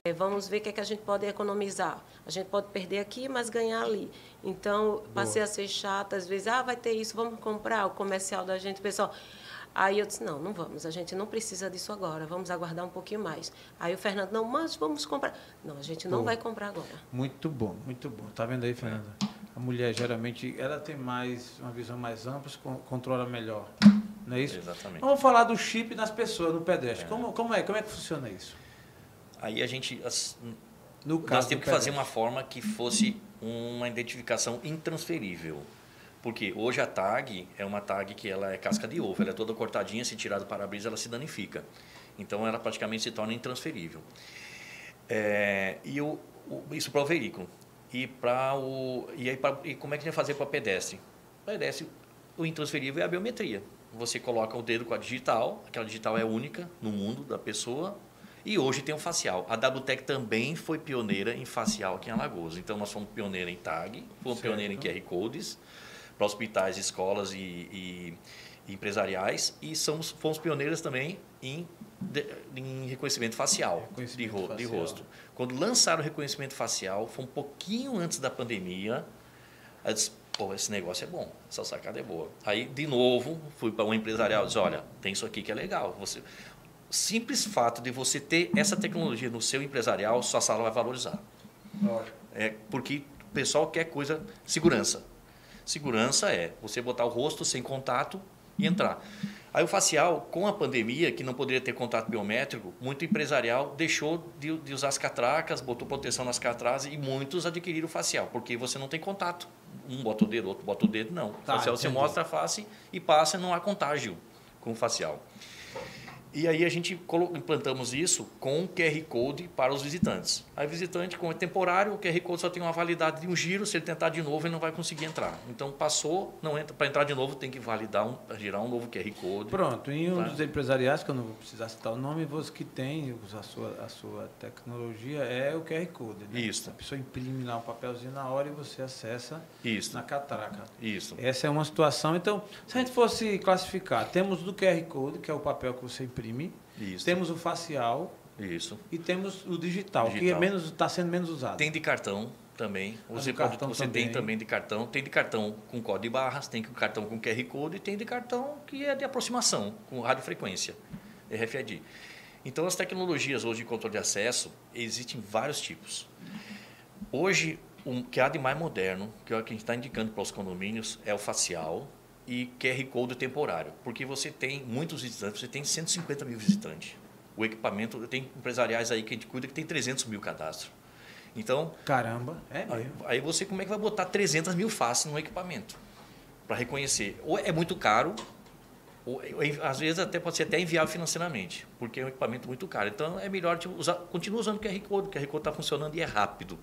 É, vamos ver o que, é que a gente pode economizar. A gente pode perder aqui, mas ganhar ali. Então, passei Boa. a ser chata, às vezes, ah, vai ter isso, vamos comprar o comercial da gente, pessoal. Aí eu disse, não, não vamos, a gente não precisa disso agora, vamos aguardar um pouquinho mais. Aí o Fernando, não, mas vamos comprar. Não, a gente não vai comprar agora. Muito bom, muito bom. Tá vendo aí, Fernanda? a mulher geralmente ela tem mais uma visão mais ampla, controla melhor. Não é isso? Exatamente. Vamos falar do chip nas pessoas, no pedestre. É. Como, como, é, como é que funciona isso? Aí a gente. As, no nós temos que fazer uma forma que fosse uma identificação intransferível. Porque hoje a tag é uma tag que ela é casca de ovo, ela é toda cortadinha, se tirar do para-brisa ela se danifica. Então ela praticamente se torna intransferível. É, e o, o, isso para o veículo. E, o, e, aí pra, e como é que a gente vai fazer para pedestre? Pedestre, o intransferível é a biometria. Você coloca o dedo com a digital, aquela digital é única no mundo da pessoa, e hoje tem o facial. A WTEC também foi pioneira em facial aqui em Alagoas. Então, nós fomos pioneira em tag, fomos pioneira em QR Codes, para hospitais, escolas e, e, e empresariais, e somos, fomos pioneiras também em, de, em reconhecimento facial, reconhecimento de, ro, facial. de rosto. Quando lançaram o reconhecimento facial, foi um pouquinho antes da pandemia. Eu disse, pô, esse negócio é bom, essa sacada é boa. Aí, de novo, fui para um empresarial e disse, olha, tem isso aqui que é legal. Você, simples fato de você ter essa tecnologia no seu empresarial, sua sala vai valorizar. É porque o pessoal quer coisa, segurança. Segurança é você botar o rosto sem contato e entrar. Aí o facial, com a pandemia, que não poderia ter contato biométrico, muito empresarial deixou de, de usar as catracas, botou proteção nas catracas e muitos adquiriram o facial, porque você não tem contato. Um bota o dedo, outro bota o dedo, não. Tá, o facial entendi. você mostra a face e passa, não há contágio com o facial. E aí a gente implantamos isso com QR Code para os visitantes. Aí o visitante, como é temporário, o QR Code só tem uma validade de um giro, se ele tentar de novo, ele não vai conseguir entrar. Então passou, não entra, para entrar de novo tem que validar, um, girar um novo QR Code. Pronto, em um tá? dos empresariais, que eu não vou precisar citar o nome, você que tem a sua, a sua tecnologia é o QR Code. Né? Isso. A pessoa imprime lá um papelzinho na hora e você acessa Isso. na catraca. Isso. Essa é uma situação. Então, se a gente fosse classificar, temos do QR Code, que é o papel que você imprime, imprime. Isso. Temos o facial. Isso. E temos o digital, digital. que é menos está sendo menos usado. Tem de cartão também. Ah, você, pode, você também. tem também de cartão. Tem de cartão com código de barras, tem de cartão com QR Code e tem de cartão que é de aproximação, com radiofrequência, RFID. Então, as tecnologias hoje de controle de acesso, existem vários tipos. Hoje, o que há de mais moderno, que é o que a gente está indicando para os condomínios, é o facial, e QR Code temporário, porque você tem muitos visitantes, você tem 150 mil visitantes. O equipamento, tem empresariais aí que a gente cuida que tem 300 mil cadastros. Então. Caramba, é aí, aí, você como é que vai botar 300 mil faces no equipamento para reconhecer? Ou é muito caro, ou, às vezes até pode ser até inviável financeiramente, porque é um equipamento muito caro. Então é melhor tipo, usar, continuar usando o QR Code, o QR Code está funcionando e é rápido.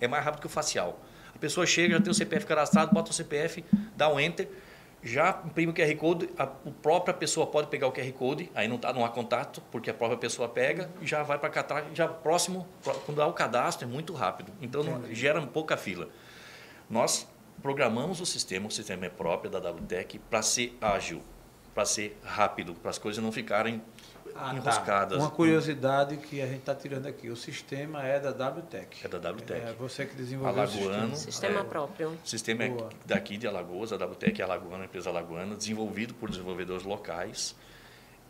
É mais rápido que o facial. A pessoa chega, já tem o CPF cadastrado, bota o CPF, dá um enter já imprime o QR Code, a, a própria pessoa pode pegar o QR Code, aí não, tá, não há contato, porque a própria pessoa pega e já vai para a catraca, já próximo, quando dá o cadastro, é muito rápido. Então, não, gera pouca fila. Nós programamos o sistema, o sistema é próprio da WTEC, para ser ágil, para ser rápido, para as coisas não ficarem ah, tá. enroscadas. Tá. Uma curiosidade que a gente está tirando aqui, o sistema é da WTEC. É da WTEC. É você que desenvolveu Alagoano, o sistema. Sistema é, próprio. O sistema Boa. é daqui de Alagoas, a WTEC é alagoana, a empresa alagoana, desenvolvido por desenvolvedores locais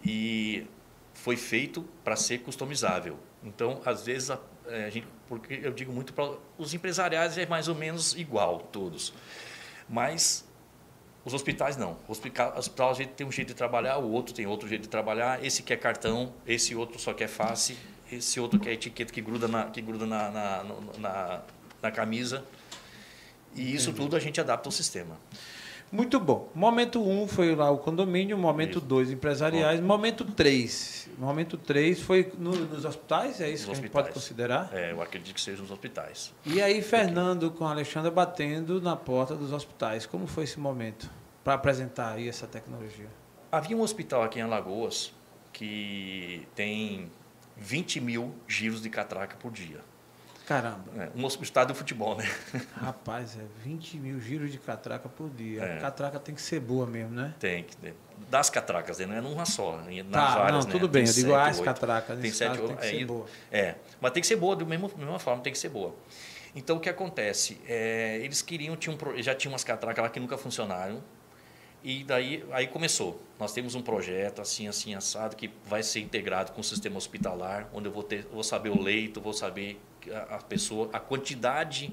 e foi feito para ser customizável. Então, às vezes, a, é, a gente, porque eu digo muito para os empresariais é mais ou menos igual todos, mas os hospitais não. O hospital, hospital a gente tem um jeito de trabalhar, o outro tem outro jeito de trabalhar. Esse quer cartão, esse outro só quer face, esse outro quer etiqueta que gruda na, que gruda na, na, na, na camisa. E isso tudo a gente adapta ao sistema. Muito bom. Momento 1 um foi lá o condomínio, momento 2 empresariais, bom. momento 3. Momento 3 foi no, nos hospitais, é isso nos que hospitais. a gente pode considerar? É, eu acredito que seja nos hospitais. E aí, Fernando com a Alexandra batendo na porta dos hospitais. Como foi esse momento para apresentar aí essa tecnologia? Havia um hospital aqui em Alagoas que tem 20 mil giros de catraca por dia. Caramba. É, um estádio de futebol, né? Rapaz, é 20 mil giros de catraca por dia. É. A catraca tem que ser boa mesmo, né? Tem que ter. Das catracas, né? não é numa só. Nas tá, várias, não, tudo né? bem. Tem eu digo as catracas. Tem sete, tem que é, ser boa. É, mas tem que ser boa, da mesma, mesma forma, tem que ser boa. Então, o que acontece? É, eles queriam, tinham, já tinham umas catracas lá que nunca funcionaram. E daí aí começou. Nós temos um projeto assim, assim, assado, que vai ser integrado com o sistema hospitalar, onde eu vou, ter, vou saber o leito, vou saber a, pessoa, a quantidade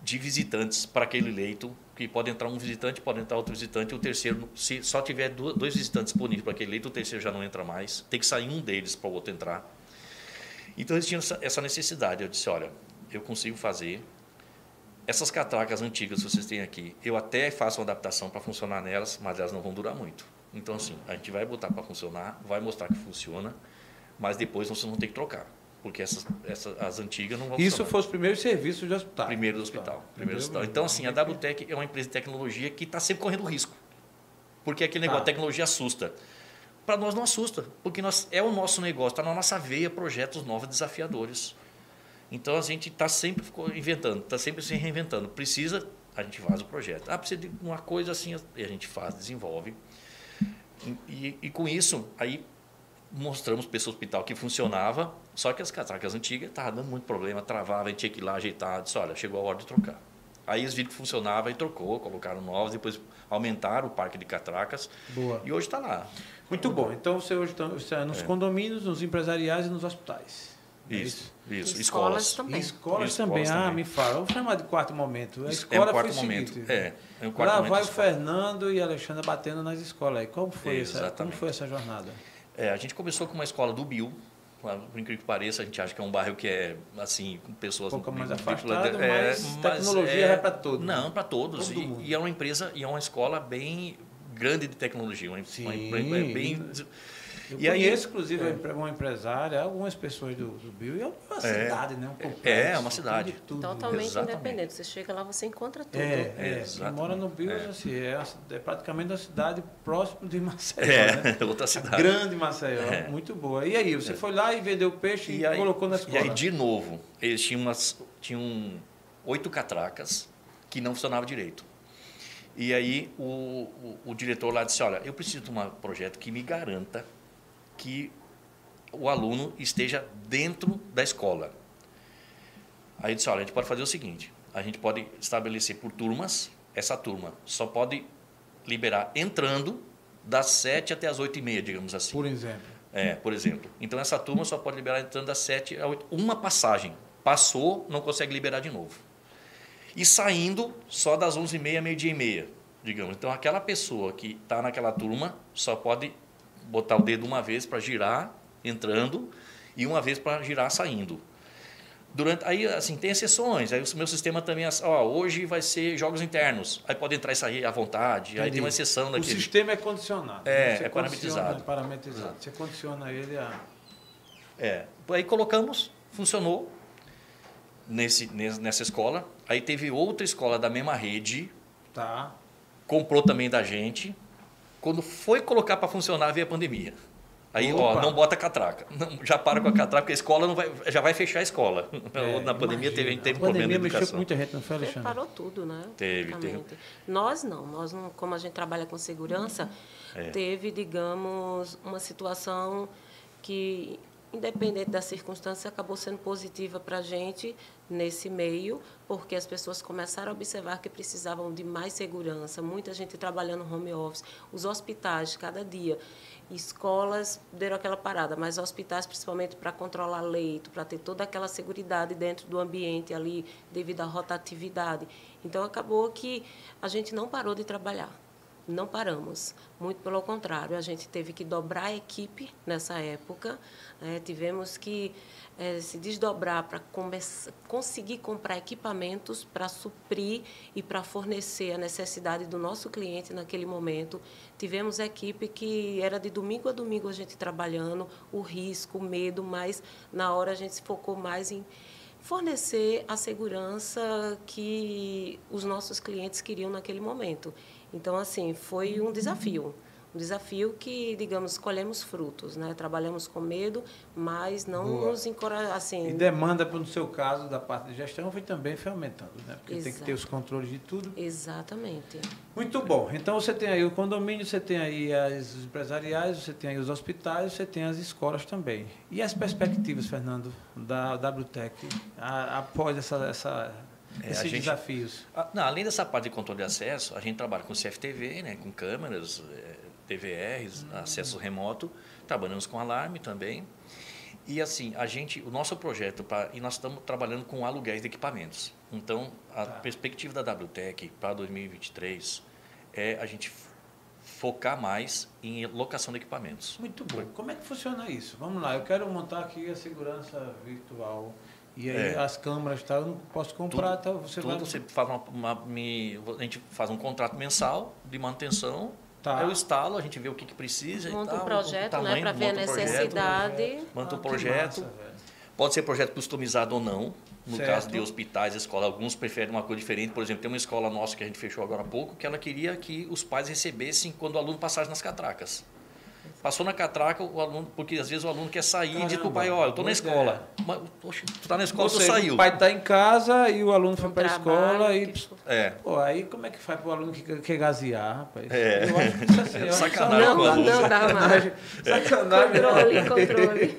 de visitantes para aquele leito, que pode entrar um visitante, pode entrar outro visitante, o terceiro, se só tiver dois visitantes disponíveis para aquele leito, o terceiro já não entra mais, tem que sair um deles para o outro entrar. Então eles tinham essa necessidade. Eu disse: olha, eu consigo fazer. Essas catracas antigas que vocês têm aqui, eu até faço uma adaptação para funcionar nelas, mas elas não vão durar muito. Então, assim, a gente vai botar para funcionar, vai mostrar que funciona, mas depois vocês vão ter que trocar porque essas, essas, as antigas não vão Isso foi os primeiros serviços de hospital. Primeiro do hospital. Primeiro do hospital. Então, assim, a WTEC é uma empresa de tecnologia que está sempre correndo risco. Porque aquele negócio, tá. a tecnologia assusta. Para nós não assusta, porque nós, é o nosso negócio, está na nossa veia projetos novos, desafiadores. Então, a gente está sempre inventando, está sempre se reinventando. Precisa, a gente faz o projeto. Ah, precisa de uma coisa assim, a gente faz, desenvolve. E, e, e com isso, aí mostramos para esse hospital que funcionava, só que as catracas antigas estavam dando muito problema, travava, a gente tinha que ir lá ajeitar, disse, olha, chegou a hora de trocar. Aí eles viram que funcionava e trocou, colocaram novos, depois aumentaram o parque de catracas. Boa. E hoje está lá. Muito bom. Então você hoje está nos é. condomínios, nos empresariais e nos hospitais. É isso, isso. isso. Escolas, também. Escolas, também. Ah, também. me fala. Vamos chamar de quarto momento. A escola é um quarto momento. Seguinte, é, é um quarto lá momento vai o Fernando e a Alexandra batendo nas escolas. Como foi, essa, como foi essa jornada? É, a gente começou com uma escola do Bill, por incrível que pareça, a gente acha que é um bairro que é assim, com pessoas um pouco mais afastado, é, mas tecnologia é, é para todos. Não, né? para todos. E, e, é uma empresa e é uma escola bem grande de tecnologia, uma, Sim. uma, bem eu e conheço, aí, inclusive, é. uma empresária, algumas pessoas do, do Bill, e é uma é. cidade, né? Um complexo, é, uma cidade. Tudo. Totalmente Exatamente. independente. Você chega lá, você encontra tudo. É, é. Quem mora no Bill, é. Assim, é, é praticamente uma cidade próxima de Maceió. É, né? outra cidade. Grande Maceió, é. muito boa. E aí, você é. foi lá e vendeu peixe e, e aí, colocou na escola? E aí, de novo, eles tinham, umas, tinham oito catracas que não funcionavam direito. E aí o, o, o, diretor lá disse, olha, eu preciso de um projeto que me garanta que o aluno esteja dentro da escola. Aí disse, olha, a gente pode fazer o seguinte, a gente pode estabelecer por turmas, essa turma só pode liberar entrando das 7 até as 8 e meia, digamos assim. Por exemplo. É, por exemplo. Então, essa turma só pode liberar entrando das 7 a 8. Uma passagem. Passou, não consegue liberar de novo. E saindo só das 11 e meia, meio-dia e meia, digamos. Então, aquela pessoa que está naquela turma só pode botar o dedo uma vez para girar entrando e uma vez para girar saindo. Durante, aí, assim, tem exceções. Aí o meu sistema também, é, ó, hoje vai ser jogos internos. Aí pode entrar e sair à vontade. Entendi. Aí tem uma exceção daquele. O sistema é condicionado. É, Você é parametrizado. parametrizado. Você condiciona ele a... É. Aí colocamos, funcionou nesse, nessa escola. Aí teve outra escola da mesma rede. Tá comprou também da gente. Quando foi colocar para funcionar, veio a pandemia. Aí, Opa. ó, não bota catraca. Não, já para com a catraca, porque a escola não vai, já vai fechar a escola. É, na pandemia teve, teve a problema de educação. mexeu com muita gente, não foi, Alexandre? Parou tudo, né? Teve, teve. Nós não, nós não, como a gente trabalha com segurança, é. teve, digamos, uma situação que independente da circunstância, acabou sendo positiva para a gente nesse meio, porque as pessoas começaram a observar que precisavam de mais segurança, muita gente trabalhando home office, os hospitais, cada dia. Escolas deram aquela parada, mas hospitais, principalmente para controlar leito, para ter toda aquela segurança dentro do ambiente ali, devido à rotatividade. Então, acabou que a gente não parou de trabalhar não paramos. Muito pelo contrário, a gente teve que dobrar a equipe nessa época, né? tivemos que é, se desdobrar para conseguir comprar equipamentos para suprir e para fornecer a necessidade do nosso cliente naquele momento. Tivemos equipe que era de domingo a domingo a gente trabalhando, o risco, o medo, mas na hora a gente se focou mais em fornecer a segurança que os nossos clientes queriam naquele momento. Então, assim, foi um desafio. Um desafio que, digamos, colhemos frutos, né? Trabalhamos com medo, mas não Boa. nos encorajamos, assim... E demanda, no seu caso, da parte de gestão, foi também foi aumentando, né? Porque Exato. tem que ter os controles de tudo. Exatamente. Muito bom. Então, você tem aí o condomínio, você tem aí as empresariais, você tem aí os hospitais, você tem as escolas também. E as perspectivas, Fernando, da WTEC, após essa, essa é, esses gente, desafios? A, não, além dessa parte de controle de acesso, a gente trabalha com CFTV, né, com câmeras, é, TVRs, uhum. acesso remoto, trabalhamos com alarme também. E assim, a gente, o nosso projeto, pra, e nós estamos trabalhando com aluguéis de equipamentos. Então, a tá. perspectiva da WTEC para 2023 é a gente focar mais em locação de equipamentos. Muito bom. Como é que funciona isso? Vamos lá, eu quero montar aqui a segurança virtual e aí é. as câmeras tá, eu não posso comprar, tudo, tá, você tudo vai... você faz uma, uma, me, a gente faz um contrato mensal de manutenção. Tá. Eu instalo, a gente vê o que, que precisa. Monta um projeto, tamanho, né, para ver a necessidade. Monta um projeto. Massa, Pode ser projeto customizado ou não. No certo. caso de hospitais, escola, alguns preferem uma coisa diferente. Por exemplo, tem uma escola nossa que a gente fechou agora há pouco, que ela queria que os pais recebessem quando o aluno passasse nas catracas. Passou na catraca, o aluno, porque às vezes o aluno quer sair Caramba, e diz para o pai, ó, eu estou na escola. É. Mas, poxa, tu está na escola, tu saiu. O pai está em casa e o aluno foi para a escola e. É. Pô, aí como é que faz para o aluno que quer gasear, rapaz? É. Eu acho que isso assim, Sacanagem. Não, não, não dá mais. Sacanagem. Controle, controle.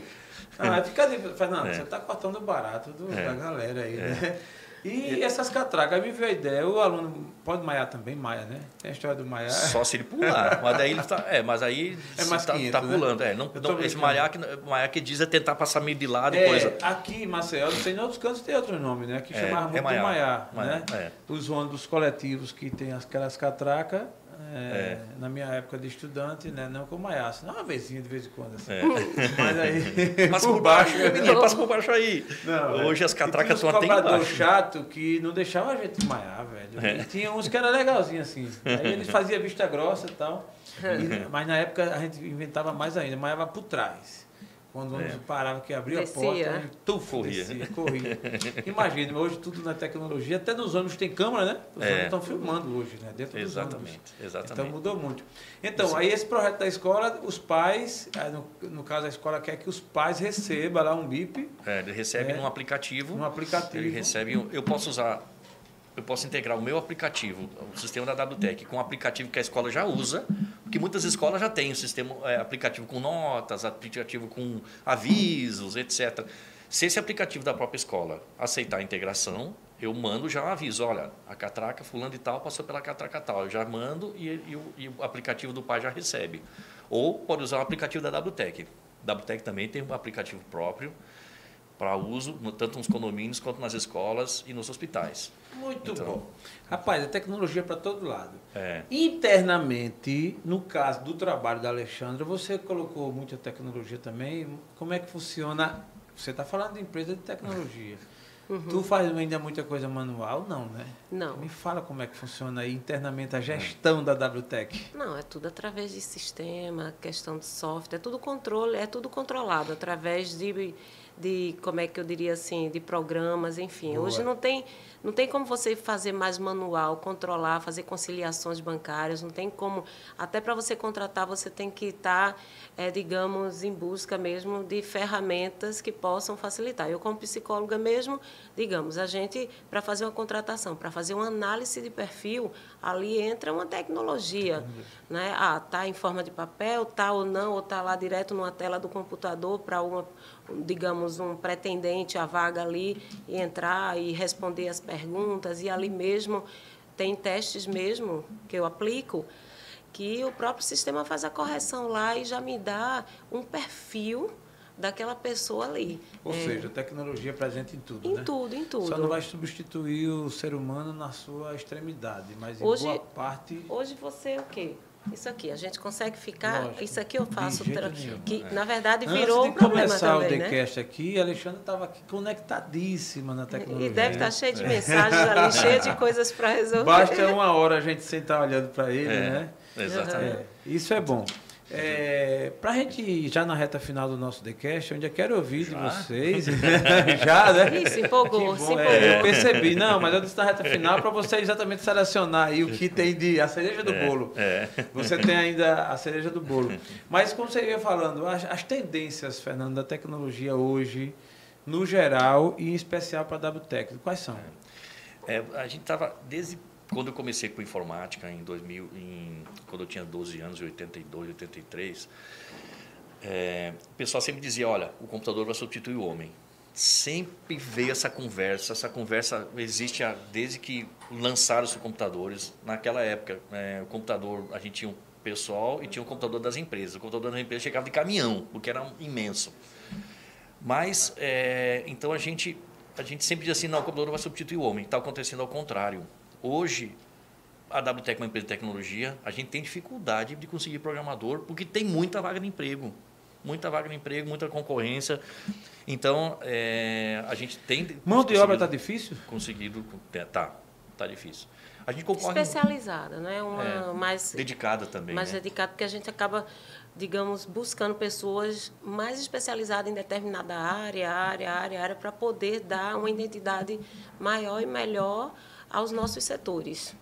Ah, fica ali, Fernando, é. você está cortando o barato do, é. da galera aí, é. né? E essas catracas, me veio a ideia, o aluno pode maiar também, maia, né? Tem a história do maiar. Só se ele pular. mas daí ele tá, é, mas aí é mais tá, 500, tá pulando, né? é. Não, não esse maiar que, maiar que diz é tentar passar meio de lado é, coisa. Aqui em Maceió, não sei em outros cantos tem outro nome, né? Que é, chamava muito é maiar, maiar, maiar, né? É. Os ônibus coletivos que tem aquelas catracas é, é. Na minha época de estudante, né? Não com maiaço, não uma vezinha de vez em quando. Assim. É. Mas aí. passa por baixo, menino, passa por baixo aí. Não, Hoje as catracas estão até embaixo. chato que não deixava a gente maiar, velho. É. Tinha uns que era legalzinho assim. Aí eles faziam vista grossa e tal. E, mas na época a gente inventava mais ainda, maiava por trás. Quando o ônibus é. parava, que abria descia. a porta, né? tu corria. Descia, corria. Imagina, hoje tudo na tecnologia, até nos ônibus tem câmera, né? Os é. ônibus estão filmando hoje, né? Dentro exatamente, exatamente. Então mudou muito. Então, Isso. aí esse projeto da escola, os pais, no, no caso a escola quer que os pais recebam lá um BIP. É, ele recebe é, num aplicativo. Num aplicativo. Ele recebe, eu posso usar eu posso integrar o meu aplicativo, o sistema da WTEC, com o aplicativo que a escola já usa, porque muitas escolas já têm o sistema é, aplicativo com notas, aplicativo com avisos, etc. Se esse aplicativo da própria escola aceitar a integração, eu mando já um aviso, olha, a catraca fulano e tal passou pela catraca tal. Eu já mando e, e, o, e o aplicativo do pai já recebe. Ou pode usar o aplicativo da WTEC. WTEC também tem um aplicativo próprio para uso, tanto nos condomínios quanto nas escolas e nos hospitais. Muito então, bom. Rapaz, a tecnologia para todo lado. É. Internamente, no caso do trabalho da Alexandra, você colocou muita tecnologia também. Como é que funciona? Você está falando de empresa de tecnologia. Uhum. Tu faz ainda muita coisa manual? Não, né? Não. Me fala como é que funciona aí internamente a gestão da WTEC. Não, é tudo através de sistema, questão de software, é tudo controle, é tudo controlado através de de como é que eu diria assim, de programas, enfim. Boa. Hoje não tem não tem como você fazer mais manual, controlar, fazer conciliações bancárias, não tem como. Até para você contratar, você tem que estar, tá, é, digamos, em busca mesmo de ferramentas que possam facilitar. Eu, como psicóloga mesmo, digamos, a gente, para fazer uma contratação, para fazer uma análise de perfil, ali entra uma tecnologia. Né? Ah, está em forma de papel, está ou não, ou está lá direto numa tela do computador para uma digamos, um pretendente à vaga ali e entrar e responder as perguntas. E ali mesmo tem testes mesmo que eu aplico que o próprio sistema faz a correção lá e já me dá um perfil daquela pessoa ali. Ou é, seja, tecnologia presente em tudo, em né? tudo, em tudo. Só não vai substituir o ser humano na sua extremidade, mas hoje, em boa parte... Hoje você o quê? Isso aqui, a gente consegue ficar. Lógico, isso aqui eu faço. Tra... Que, é. na verdade, virou Antes de um começar também, o TheCast né? aqui, a Alexandre estava aqui conectadíssima na tecnologia. E deve estar tá cheio de mensagens ali, cheio de coisas para resolver. Basta uma hora a gente sentar olhando para ele, é, né? Exatamente. É, isso é bom. É, para a gente ir já na reta final do nosso TheCast, onde eu quero ouvir já? de vocês. já, né? Isso, empolgou, se empolgou. É, eu percebi. Não, mas eu disse na reta final para você exatamente selecionar aí o que tem de a cereja do é, bolo. É. Você tem ainda a cereja do bolo. Mas como você ia falando, as, as tendências, Fernando, da tecnologia hoje, no geral e em especial para a WTEC, quais são? É, a gente estava desde quando eu comecei com informática em 2000, em, quando eu tinha 12 anos, em 82, 83, é, o pessoal sempre dizia, olha, o computador vai substituir o homem. Sempre veio essa conversa, essa conversa existe desde que lançaram os computadores. Naquela época, é, o computador, a gente tinha um pessoal e tinha um computador das empresas. O computador das empresas chegava de caminhão, porque era imenso. Mas, é, então a gente, a gente sempre dizia assim, não, o computador vai substituir o homem. Está acontecendo ao contrário. Hoje, a WTEC é uma empresa de tecnologia, a gente tem dificuldade de conseguir programador porque tem muita vaga de emprego. Muita vaga de emprego, muita concorrência. Então, é, a gente tem. Mão de obra está difícil? Conseguido. Tá, tá difícil. A gente concorre. Especializada, né? Uma é, mais. Dedicada também. Mais né? dedicada, porque a gente acaba, digamos, buscando pessoas mais especializadas em determinada área, área, área, área, para poder dar uma identidade maior e melhor aos nossos setores.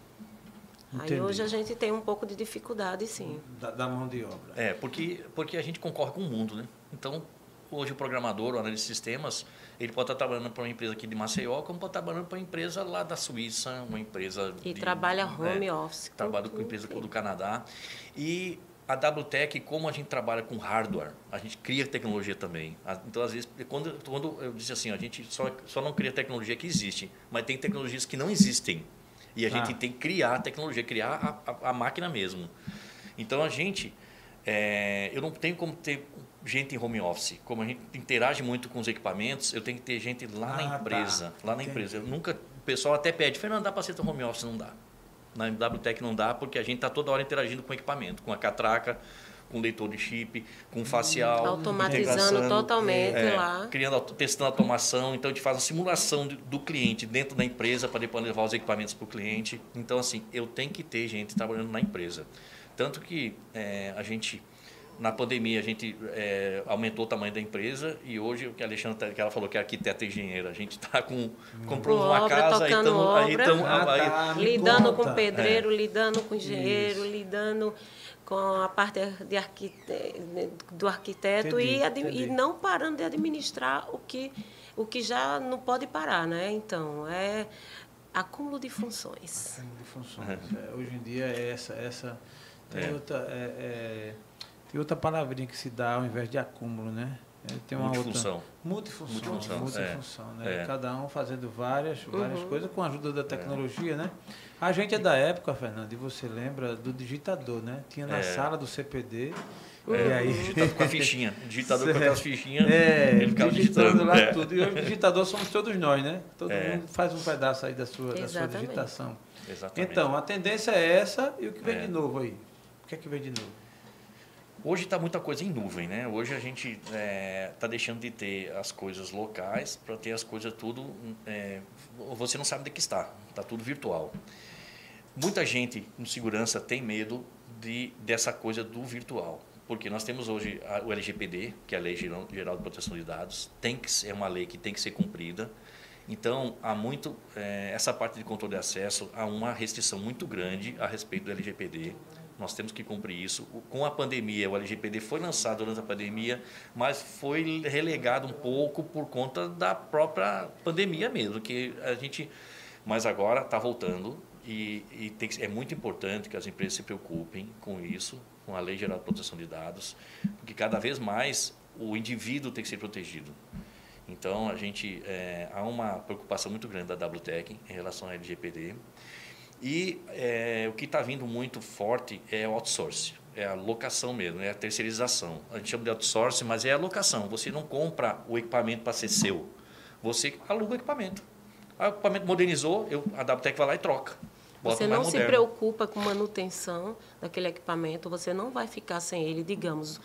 Entendi. Aí hoje a gente tem um pouco de dificuldade, sim. Da, da, mão de obra. É, porque, porque a gente concorre com o mundo, né? Então, hoje o programador, o analista de sistemas, ele pode estar trabalhando para uma empresa aqui de Maceió, como pode estar trabalhando para uma empresa lá da Suíça, uma empresa... E de, trabalha home office. Trabalha com empresa do Canadá. E a WTEC, como a gente trabalha com hardware, a gente cria tecnologia também. Então, às vezes, quando, quando eu disse assim, a gente só, só não cria tecnologia que existe, mas tem tecnologias que não existem. E a ah. gente tem que criar a tecnologia, criar a, a, a máquina mesmo. Então, a gente, é, eu não tenho como ter gente em home office. Como a gente interage muito com os equipamentos, eu tenho que ter gente lá ah, na tá. empresa. Tá. Lá na Entendi. empresa. Eu nunca, o pessoal até pede, Fernando, dá para ser home office? Não dá. Na WTEC não dá porque a gente está toda hora interagindo com o equipamento, com a catraca, com leitor de chip, com facial. Automatizando totalmente é, lá. Criando, testando automação. Então, a gente faz a simulação do cliente dentro da empresa para depois levar os equipamentos para o cliente. Então, assim, eu tenho que ter gente trabalhando na empresa. Tanto que é, a gente na pandemia a gente é, aumentou o tamanho da empresa e hoje o que a Alexandra que ela falou que é arquiteta e engenheira a gente está com comprou uma obra, casa aí estamos aí estamos ah, tá, lidando conta. com pedreiro é. lidando com engenheiro Isso. lidando com a parte de arquite, do arquiteto entendi, e, entendi. e não parando de administrar o que o que já não pode parar né então é acúmulo de funções acúmulo de funções é. hoje em dia é essa essa tem é. outra é, é tem outra palavrinha que se dá ao invés de acúmulo, né? É, tem uma multifunção. outra multifunção, multifunção, multifunção é. né? É. Cada um fazendo várias, várias uhum. coisas com a ajuda da tecnologia, né? A gente é da época, Fernando, e você lembra do digitador, né? Tinha na é. sala do CPD. É, e aí... com a fichinha. digitador com aquelas fichinhas. É, ele ficava digitando, digitando lá é. tudo. E o digitador somos todos nós, né? Todo mundo faz um pedaço aí da sua, da sua digitação. Exatamente. Então, a tendência é essa e o que vem de novo aí? O que é que vem de novo? Hoje está muita coisa em nuvem, né? Hoje a gente está é, tá deixando de ter as coisas locais para ter as coisas tudo. É, você não sabe de que está, está tudo virtual. Muita gente em segurança tem medo de, dessa coisa do virtual. porque nós temos hoje a, o LGPD, que é a Lei Geral de Proteção de Dados, tem que é uma lei que tem que ser cumprida. Então, há muito é, essa parte de controle de acesso há uma restrição muito grande a respeito do LGPD. Nós temos que cumprir isso. Com a pandemia, o LGPD foi lançado durante a pandemia, mas foi relegado um pouco por conta da própria pandemia mesmo, que a gente mas agora está voltando e, e tem, é muito importante que as empresas se preocupem com isso, com a Lei Geral de Proteção de Dados, porque cada vez mais o indivíduo tem que ser protegido. Então, a gente é, há uma preocupação muito grande da WTEC em relação ao LGPD. E é, o que está vindo muito forte é o outsourcing, é a locação mesmo, é a terceirização. A gente chama de outsourcing, mas é a locação. Você não compra o equipamento para ser seu, você aluga o equipamento. o equipamento modernizou, eu, a WTEC vai lá e troca. Você não se preocupa com manutenção daquele equipamento, você não vai ficar sem ele. Digamos,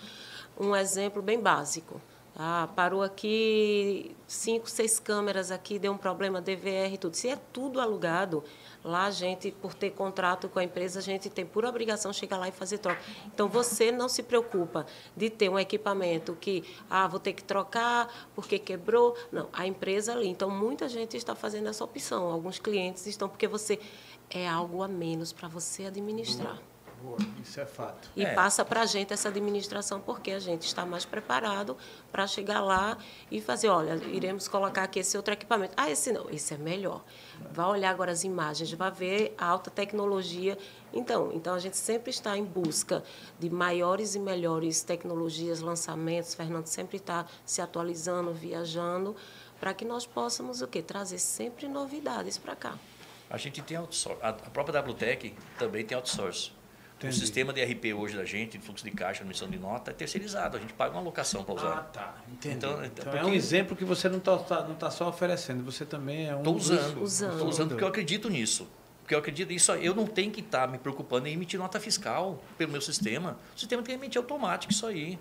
um exemplo bem básico. Ah, parou aqui cinco, seis câmeras aqui, deu um problema DVR e tudo. Se é tudo alugado, lá a gente, por ter contrato com a empresa, a gente tem por obrigação chegar lá e fazer troca. Então você não se preocupa de ter um equipamento que, ah, vou ter que trocar porque quebrou. Não, a empresa ali. Então muita gente está fazendo essa opção. Alguns clientes estão porque você é algo a menos para você administrar. Boa, isso é fato. E é. passa para a gente essa administração, porque a gente está mais preparado para chegar lá e fazer, olha, iremos colocar aqui esse outro equipamento. Ah, esse não, esse é melhor. Vai olhar agora as imagens, vai ver a alta tecnologia. Então, então a gente sempre está em busca de maiores e melhores tecnologias, lançamentos. Fernando sempre está se atualizando, viajando, para que nós possamos o quê? Trazer sempre novidades para cá. A gente tem outsourcing. A própria WTEC também tem outsourcing. Entendi. O sistema de RP hoje da gente, de fluxo de caixa, emissão de nota, é terceirizado. A gente paga uma locação para usar. Ah, tá. Entendi. Então, então porque... é um exemplo que você não está tá, não tá só oferecendo, você também é um. Estou usando. Estou usando porque eu acredito nisso. Porque eu acredito nisso. Eu não tenho que estar tá me preocupando em emitir nota fiscal pelo meu sistema. O sistema tem que emitir automático isso aí.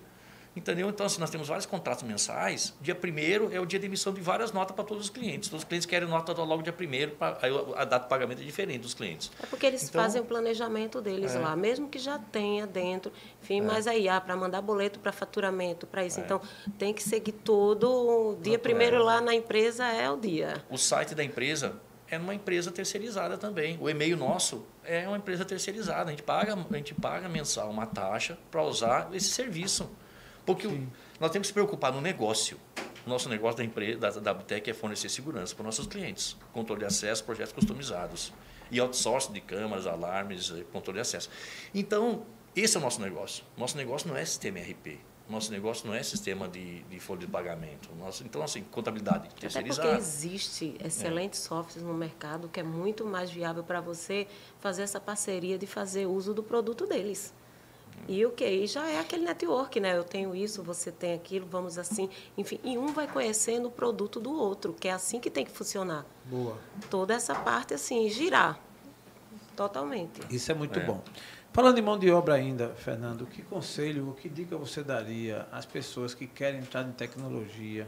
Entendeu? Então, assim, nós temos vários contratos mensais. Dia 1 é o dia de emissão de várias notas para todos os clientes. Todos os clientes querem nota logo dia 1 a data de pagamento é diferente dos clientes. É porque eles então, fazem o planejamento deles é. lá, mesmo que já tenha dentro. Enfim, é. mas aí, ah, para mandar boleto para faturamento, para isso. É. Então, tem que seguir todo. Dia 1 é. lá na empresa é o dia. O site da empresa é uma empresa terceirizada também. O e-mail nosso é uma empresa terceirizada. A gente paga, a gente paga mensal uma taxa para usar esse serviço. Porque o, nós temos que se preocupar no negócio. O nosso negócio da empresa, da, da é fornecer segurança para nossos clientes, controle de acesso, projetos customizados e outsourcing de câmaras, alarmes, eh, controle de acesso. Então, esse é o nosso negócio. Nosso negócio não é sistema RP. Nosso negócio não é sistema de, de folha de pagamento. Nosso, então, assim, contabilidade terceirizada. Até porque existe excelentes é. softwares no mercado que é muito mais viável para você fazer essa parceria de fazer uso do produto deles. E o que? E já é aquele network, né? Eu tenho isso, você tem aquilo, vamos assim. Enfim, e um vai conhecendo o produto do outro, que é assim que tem que funcionar. Boa. Toda essa parte, assim, girar. Totalmente. Isso é muito é. bom. Falando em mão de obra ainda, Fernando, que conselho, que dica você daria às pessoas que querem entrar em tecnologia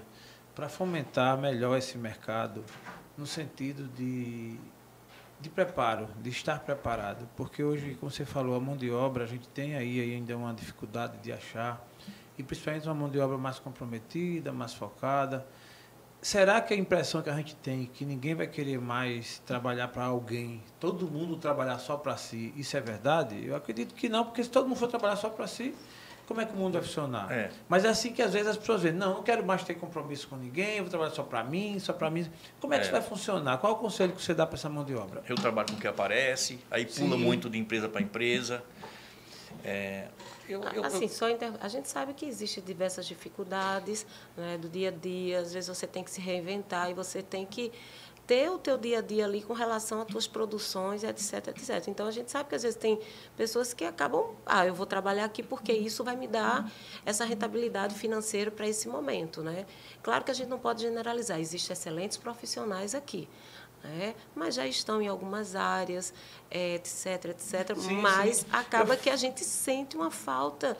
para fomentar melhor esse mercado, no sentido de de preparo, de estar preparado, porque hoje, como você falou, a mão de obra a gente tem aí ainda uma dificuldade de achar, e principalmente uma mão de obra mais comprometida, mais focada. Será que a impressão que a gente tem que ninguém vai querer mais trabalhar para alguém, todo mundo trabalhar só para si, isso é verdade? Eu acredito que não, porque se todo mundo for trabalhar só para si, como é que o mundo vai funcionar? É. Mas é assim que às vezes as pessoas veem, não, não quero mais ter compromisso com ninguém, vou trabalhar só para mim, só para mim. Como é que é. isso vai funcionar? Qual é o conselho que você dá para essa mão de obra? Eu trabalho com o que aparece, aí pula Sim. muito de empresa para empresa. É, eu, eu, assim, só inter... a gente sabe que existem diversas dificuldades né, do dia a dia, às vezes você tem que se reinventar e você tem que ter o teu dia a dia ali com relação às tuas produções, etc, etc. Então a gente sabe que às vezes tem pessoas que acabam, ah, eu vou trabalhar aqui porque isso vai me dar essa rentabilidade financeira para esse momento, né? Claro que a gente não pode generalizar, existem excelentes profissionais aqui. né? mas já estão em algumas áreas, etc, etc. Sim, mas sim. acaba que a gente sente uma falta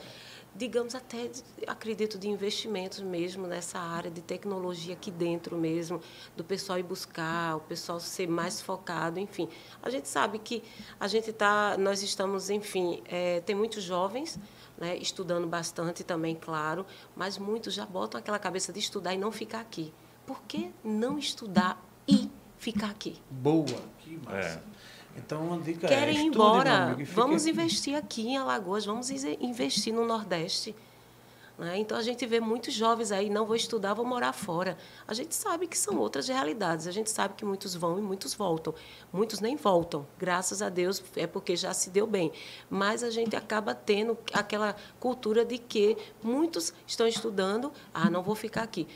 digamos até acredito de investimentos mesmo nessa área de tecnologia aqui dentro mesmo do pessoal ir buscar o pessoal ser mais focado enfim a gente sabe que a gente tá nós estamos enfim é, tem muitos jovens né, estudando bastante também, claro, mas muitos já botam aquela cabeça de estudar e não ficar aqui. Por que não estudar e ficar aqui? Boa, que massa. É. Então, uma dica Querem é, ir embora, vamos investir aqui em Alagoas, vamos investir no Nordeste. Né? Então, a gente vê muitos jovens aí, não vou estudar, vou morar fora. A gente sabe que são outras realidades, a gente sabe que muitos vão e muitos voltam. Muitos nem voltam, graças a Deus, é porque já se deu bem. Mas a gente acaba tendo aquela cultura de que muitos estão estudando, ah, não vou ficar aqui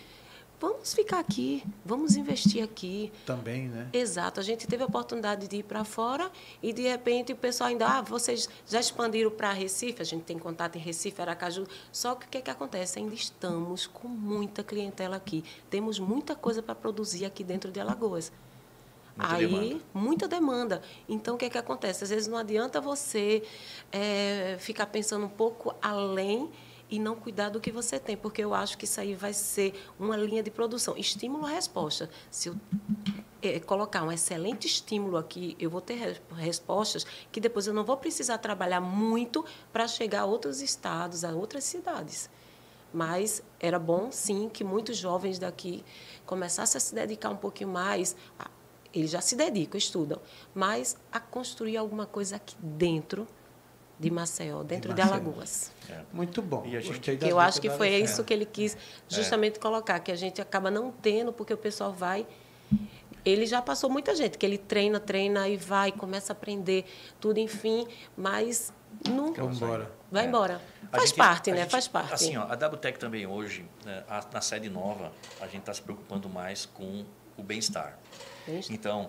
vamos ficar aqui, vamos investir aqui. Também, né? Exato. A gente teve a oportunidade de ir para fora e, de repente, o pessoal ainda, ah, vocês já expandiram para Recife, a gente tem contato em Recife, Aracaju. Só que o que, é que acontece? Ainda estamos com muita clientela aqui. Temos muita coisa para produzir aqui dentro de Alagoas. Muita Aí, demanda. muita demanda. Então, o que, é que acontece? Às vezes não adianta você é, ficar pensando um pouco além e não cuidar do que você tem, porque eu acho que isso aí vai ser uma linha de produção. Estímulo-resposta. Se eu é, colocar um excelente estímulo aqui, eu vou ter respostas que depois eu não vou precisar trabalhar muito para chegar a outros estados, a outras cidades. Mas era bom, sim, que muitos jovens daqui começassem a se dedicar um pouquinho mais. Eles já se dedicam, estudam, mas a construir alguma coisa aqui dentro de Maceió, dentro de, de Alagoas. É. Muito bom. E a gente, que eu acho que foi isso que ele quis é. justamente é. colocar, que a gente acaba não tendo, porque o pessoal vai. Ele já passou muita gente, que ele treina, treina e vai, começa a aprender tudo, enfim, mas não. Vai embora. Vai é. embora. Faz gente, parte, né? Gente, Faz parte. Assim, ó, a WTEC também hoje, né, a, na sede nova, a gente está se preocupando mais com o bem-estar. Bem então,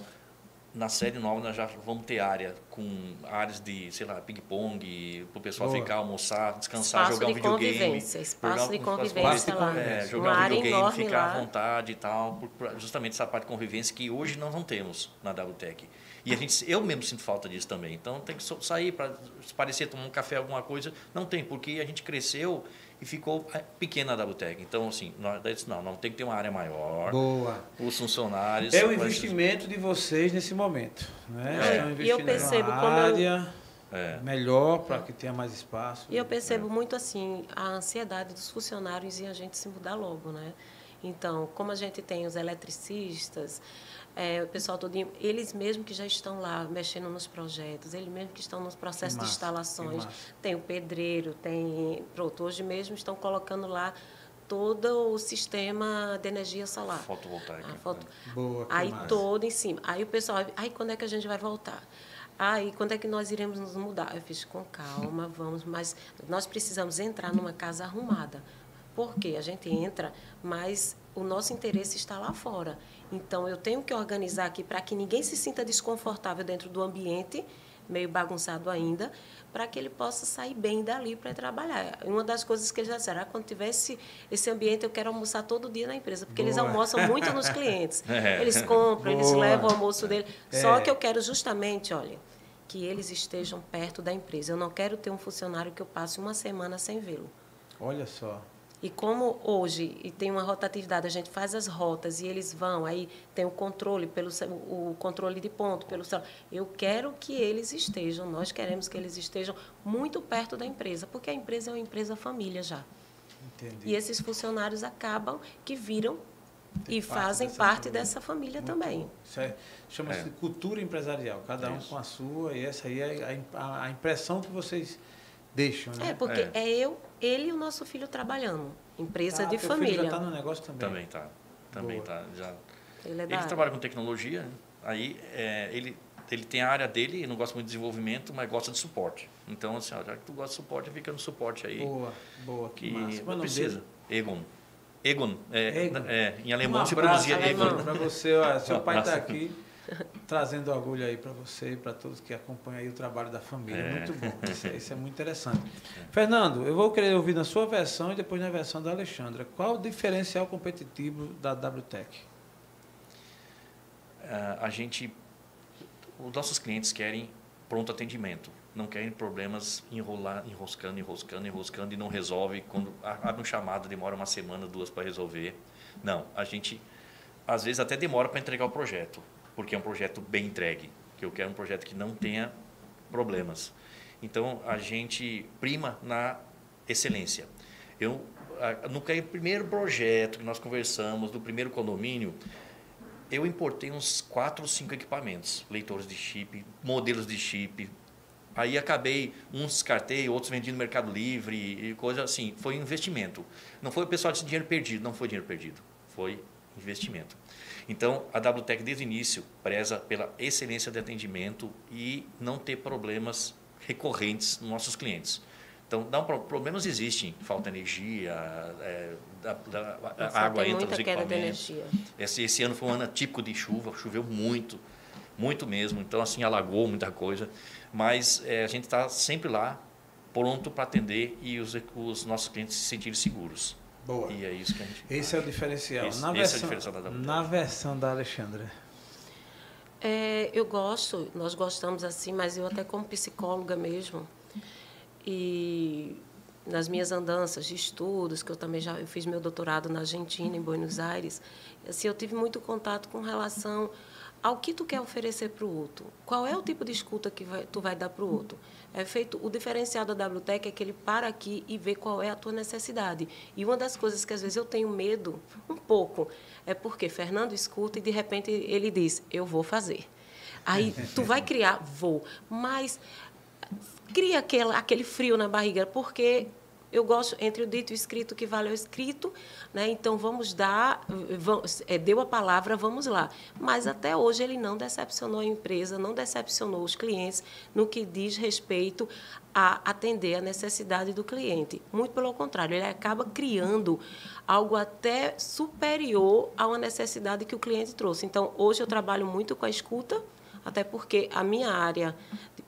na série nova nós já vamos ter área com áreas de, sei lá, ping-pong, para o pessoal Boa. ficar, almoçar, descansar, espaço jogar um videogame. Convivência, espaço jogar, de convivência lá. É, jogar um videogame, ficar lá. à vontade e tal. Justamente essa parte de convivência que hoje nós não temos na WTEC. E a gente, eu mesmo sinto falta disso também. Então tem que sair para se parecer tomar um café, alguma coisa. Não tem, porque a gente cresceu e ficou é, pequena a Dabutec. Então, assim, nós, não, não tem que ter uma área maior. Boa. Os funcionários. É o investimento de vocês nesse momento. Né? É. E eu percebo como área é. melhor para que tenha mais espaço. E eu percebo é. muito assim a ansiedade dos funcionários e a gente se mudar logo, né? Então, como a gente tem os eletricistas, é, o pessoal todo, eles mesmos que já estão lá mexendo nos projetos, eles mesmos que estão nos processos massa, de instalações. Tem o pedreiro, tem. Pronto, hoje mesmo estão colocando lá todo o sistema de energia solar. Fotovoltaica. Foto... Boa, aí massa. todo em cima. Aí o pessoal, aí quando é que a gente vai voltar? Aí, quando é que nós iremos nos mudar? Eu fiz com calma, vamos, mas nós precisamos entrar numa casa arrumada. Porque a gente entra, mas o nosso interesse está lá fora. Então, eu tenho que organizar aqui para que ninguém se sinta desconfortável dentro do ambiente, meio bagunçado ainda, para que ele possa sair bem dali para trabalhar. Uma das coisas que eles já disseram, ah, quando tivesse esse ambiente, eu quero almoçar todo dia na empresa, porque Boa. eles almoçam muito nos clientes. É. Eles compram, Boa. eles levam o almoço dele. É. Só que eu quero justamente, olha, que eles estejam perto da empresa. Eu não quero ter um funcionário que eu passe uma semana sem vê-lo. Olha só. E como hoje e tem uma rotatividade, a gente faz as rotas e eles vão, aí tem o controle pelo o controle de ponto pelo celular. Eu quero que eles estejam, nós queremos que eles estejam muito perto da empresa, porque a empresa é uma empresa família já. Entendi. E esses funcionários acabam que viram tem e parte fazem dessa parte família. dessa família muito também. É, chama-se é. cultura empresarial, cada um com a sua, e essa aí é a, a impressão que vocês deixam, né? É, porque é, é eu, ele e o nosso filho trabalhando. Empresa ah, de família. Filho já está no negócio também. Também está. Também está. Já. Ele, é ele trabalha com tecnologia, aí é, ele, ele tem a área dele, não gosta muito de desenvolvimento, mas gosta de suporte. Então, assim, ó, já que tu gosta de suporte, fica no suporte aí. Boa, boa. Que, que não precisa. Egon. Egon. É, Egon. É, em alemão um se produzia Egon. Para você, ó, seu pai está aqui trazendo orgulho aí para você e para todos que acompanham aí o trabalho da família. É. Muito bom, isso, é, isso, é muito interessante. É. Fernando, eu vou querer ouvir na sua versão e depois na versão da Alexandra. Qual o diferencial competitivo da WTEC? Uh, a gente, os nossos clientes querem pronto atendimento, não querem problemas enrolar, enroscando, enroscando, enroscando e não resolve. Quando abre um chamado, demora uma semana, duas para resolver. Não, a gente às vezes até demora para entregar o projeto porque é um projeto bem entregue, que eu quero um projeto que não tenha problemas. Então a gente prima na excelência. Eu, no primeiro projeto que nós conversamos, do primeiro condomínio, eu importei uns quatro ou cinco equipamentos, leitores de chip, modelos de chip. Aí acabei, uns descartei, outros vendi no Mercado Livre e coisa assim. Foi investimento. Não foi o pessoal disse dinheiro perdido, não foi dinheiro perdido, foi investimento. Então, a WTEC desde o início preza pela excelência de atendimento e não ter problemas recorrentes nos nossos clientes. Então, não, problemas existem, falta energia, é, da, da, a água entra nos equipamentos. Esse, esse ano foi um ano típico de chuva, choveu muito, muito mesmo. Então, assim, alagou muita coisa. Mas é, a gente está sempre lá, pronto para atender e os, os nossos clientes se sentirem seguros. Boa. E é isso que a gente Esse é o diferencial. Esse, na, esse versão, é o diferencial da na versão da Alexandra. É, eu gosto, nós gostamos assim, mas eu até como psicóloga mesmo, e nas minhas andanças de estudos, que eu também já eu fiz meu doutorado na Argentina, em Buenos Aires, assim, eu tive muito contato com relação ao que tu quer oferecer para o outro. Qual é o tipo de escuta que vai, tu vai dar para o outro? É feito o diferencial da WTEC é que ele para aqui e vê qual é a tua necessidade. E uma das coisas que às vezes eu tenho medo um pouco é porque Fernando escuta e de repente ele diz: "Eu vou fazer". Aí tu vai criar, vou, mas cria aquele, aquele frio na barriga, porque eu gosto entre o dito e o escrito que vale o escrito, né? Então vamos dar, vamos, é, deu a palavra, vamos lá. Mas até hoje ele não decepcionou a empresa, não decepcionou os clientes no que diz respeito a atender a necessidade do cliente. Muito pelo contrário, ele acaba criando algo até superior a uma necessidade que o cliente trouxe. Então hoje eu trabalho muito com a escuta até porque a minha área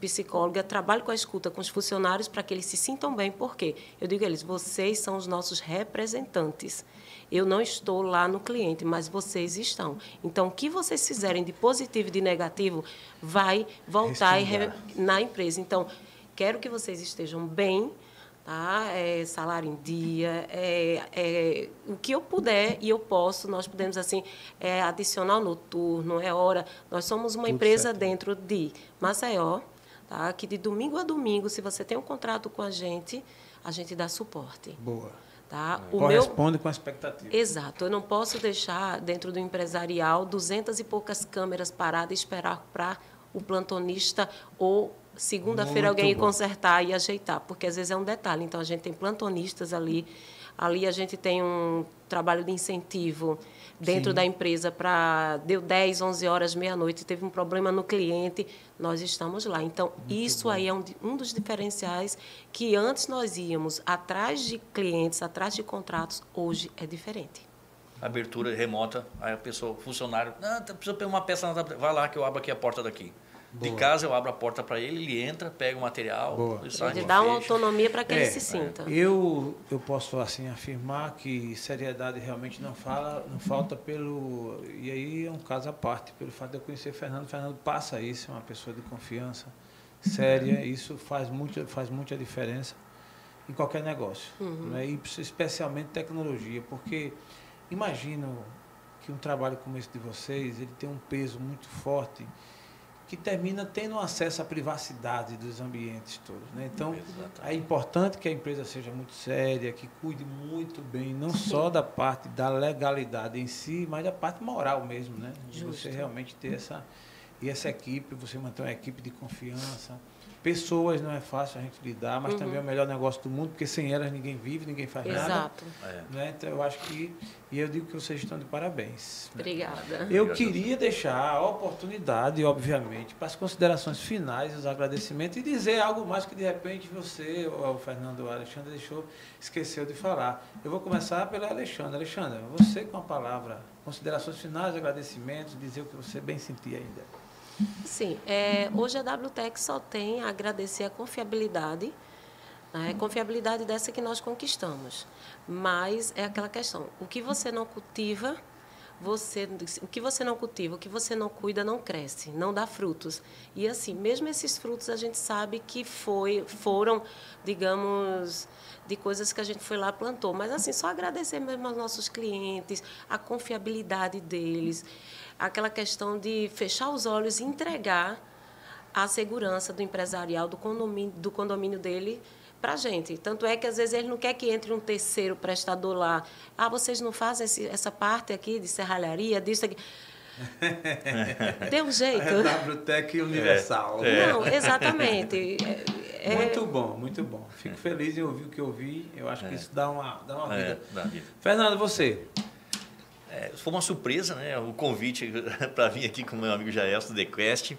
psicóloga trabalha com a escuta com os funcionários para que eles se sintam bem, porque eu digo a eles, vocês são os nossos representantes. Eu não estou lá no cliente, mas vocês estão. Então, o que vocês fizerem de positivo e de negativo vai voltar na empresa. Então, quero que vocês estejam bem, tá? É, salário em dia, é, é, o que eu puder e eu posso, nós podemos assim, é, adicional noturno, é hora. Nós somos uma Tudo empresa certo. dentro de Maceió, tá? que de domingo a domingo, se você tem um contrato com a gente, a gente dá suporte. Boa. Tá? O Corresponde meu... com a expectativa. Exato. Eu não posso deixar, dentro do empresarial, duzentas e poucas câmeras paradas e esperar para o plantonista ou segunda-feira alguém ir consertar e ajeitar, porque às vezes é um detalhe. Então, a gente tem plantonistas ali, ali a gente tem um trabalho de incentivo dentro Sim. da empresa para deu 10, 11 horas, meia-noite, teve um problema no cliente, nós estamos lá. Então, Muito isso bom. aí é um, um dos diferenciais que antes nós íamos atrás de clientes, atrás de contratos, hoje é diferente abertura remota, aí a pessoa, o funcionário, não, precisa pegar uma peça, vai lá que eu abro aqui a porta daqui. Boa. De casa eu abro a porta para ele, ele entra, pega o material, Boa. e sai. Ele dá uma autonomia para que é, ele se sinta. Eu, eu posso assim afirmar que seriedade realmente não fala, não falta pelo e aí é um caso à parte pelo fato de eu conhecer Fernando. Fernando passa isso, é uma pessoa de confiança, séria. Isso faz muito, faz muita diferença em qualquer negócio, uhum. né? e especialmente tecnologia, porque imagino que um trabalho como esse de vocês ele tem um peso muito forte que termina tendo acesso à privacidade dos ambientes todos. Né? Então, Exatamente. é importante que a empresa seja muito séria, que cuide muito bem, não só da parte da legalidade em si, mas da parte moral mesmo, né? De você realmente ter essa e essa equipe, você manter uma equipe de confiança, Pessoas não é fácil a gente lidar, mas uhum. também é o melhor negócio do mundo, porque sem elas ninguém vive, ninguém faz Exato. nada. Exato. É. Né? Então eu acho que. E eu digo que vocês estão de parabéns. Obrigada. Eu queria deixar a oportunidade, obviamente, para as considerações finais, os agradecimentos e dizer algo mais que de repente você, ou o Fernando ou o Alexandre, deixou, esqueceu de falar. Eu vou começar pelo Alexandre. Alexandre, você com a palavra, considerações finais, agradecimentos, dizer o que você bem sentia ainda. Sim, é, hoje a WTEC só tem a agradecer a confiabilidade, né, confiabilidade dessa que nós conquistamos. Mas é aquela questão, o que você não cultiva, você, o que você não cultiva, o que você não cuida, não cresce, não dá frutos. E assim, mesmo esses frutos a gente sabe que foi, foram, digamos, de coisas que a gente foi lá plantou. Mas assim, só agradecer mesmo aos nossos clientes, a confiabilidade deles aquela questão de fechar os olhos e entregar a segurança do empresarial, do condomínio, do condomínio dele para a gente. Tanto é que às vezes ele não quer que entre um terceiro prestador lá. Ah, vocês não fazem esse, essa parte aqui de serralharia, disso aqui. Dê um jeito. É WTEC Universal. É, é. Não, exatamente. É, muito bom, muito bom. Fico feliz em ouvir o que eu vi. Eu acho que é. isso dá uma, dá uma vida. Dá vida. Fernando, você? É, foi uma surpresa, né? O convite para vir aqui com meu amigo Jaelson do The Quest.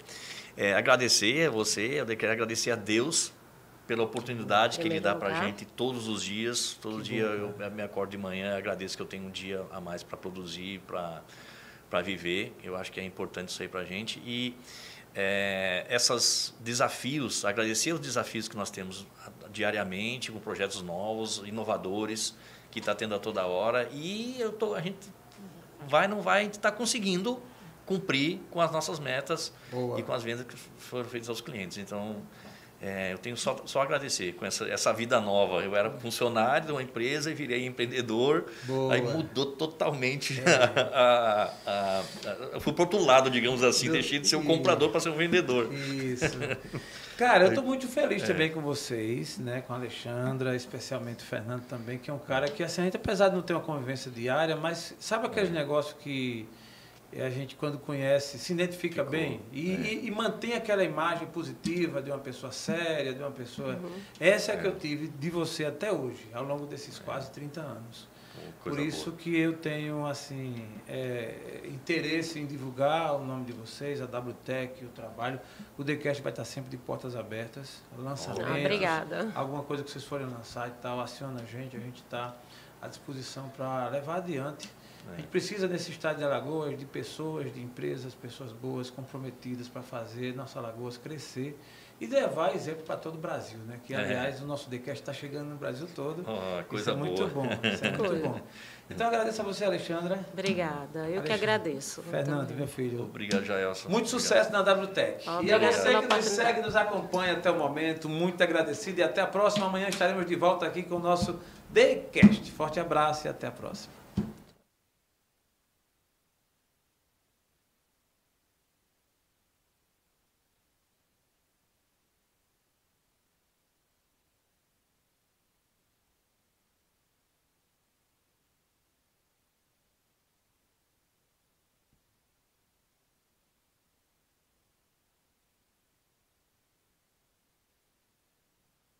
É, agradecer a você, eu quero agradecer a Deus pela oportunidade que Ele dá para a gente todos os dias. Todo que dia bom, eu me acordo de manhã, agradeço que eu tenho um dia a mais para produzir, para viver. Eu acho que é importante isso aí para a gente. E é, esses desafios, agradecer os desafios que nós temos diariamente com projetos novos, inovadores, que está tendo a toda hora. E eu tô, a gente vai, não vai, a gente está conseguindo cumprir com as nossas metas Boa. e com as vendas que foram feitas aos clientes. Então, é, eu tenho só, só agradecer com essa, essa vida nova. Eu era funcionário de uma empresa e virei empreendedor. Boa. Aí mudou totalmente. É. A, a, a, fui para outro lado, digamos assim. Do, deixei de ser um comprador para ser um vendedor. Isso. Cara, eu estou muito feliz é. também com vocês, né? com a Alexandra, especialmente o Fernando também, que é um cara que, assim, a gente, apesar de não ter uma convivência diária, mas sabe aqueles é. negócios que a gente, quando conhece, se identifica Ficou, bem e, é. e, e, mantém aquela imagem positiva de uma pessoa séria, de uma pessoa. Uhum. Essa é, é que eu tive de você até hoje, ao longo desses é. quase 30 anos. Por isso boa. que eu tenho assim é, interesse em divulgar o nome de vocês, a WTEC, o trabalho. O TheCast vai estar sempre de portas abertas, lançamentos. Ah, obrigada. Alguma coisa que vocês forem lançar e tal, aciona a gente, a gente está à disposição para levar adiante a gente precisa nesse estado de Alagoas de pessoas, de empresas, pessoas boas, comprometidas para fazer nossa Alagoas crescer e levar exemplo para todo o Brasil, né? Que, é. aliás, é. o nosso decast está chegando no Brasil todo. Oh, coisa isso é muito boa. bom. Isso é muito bom. Então, agradeço a você, Alexandra. Obrigada. Eu Alexandre. que agradeço. Fernando, meu filho. Obrigado, Jaelson. Muito Obrigado. sucesso na WTEC. E a você que nos segue, nos acompanha até o momento, muito agradecido. E até a próxima. Amanhã estaremos de volta aqui com o nosso TheCast. Forte abraço e até a próxima.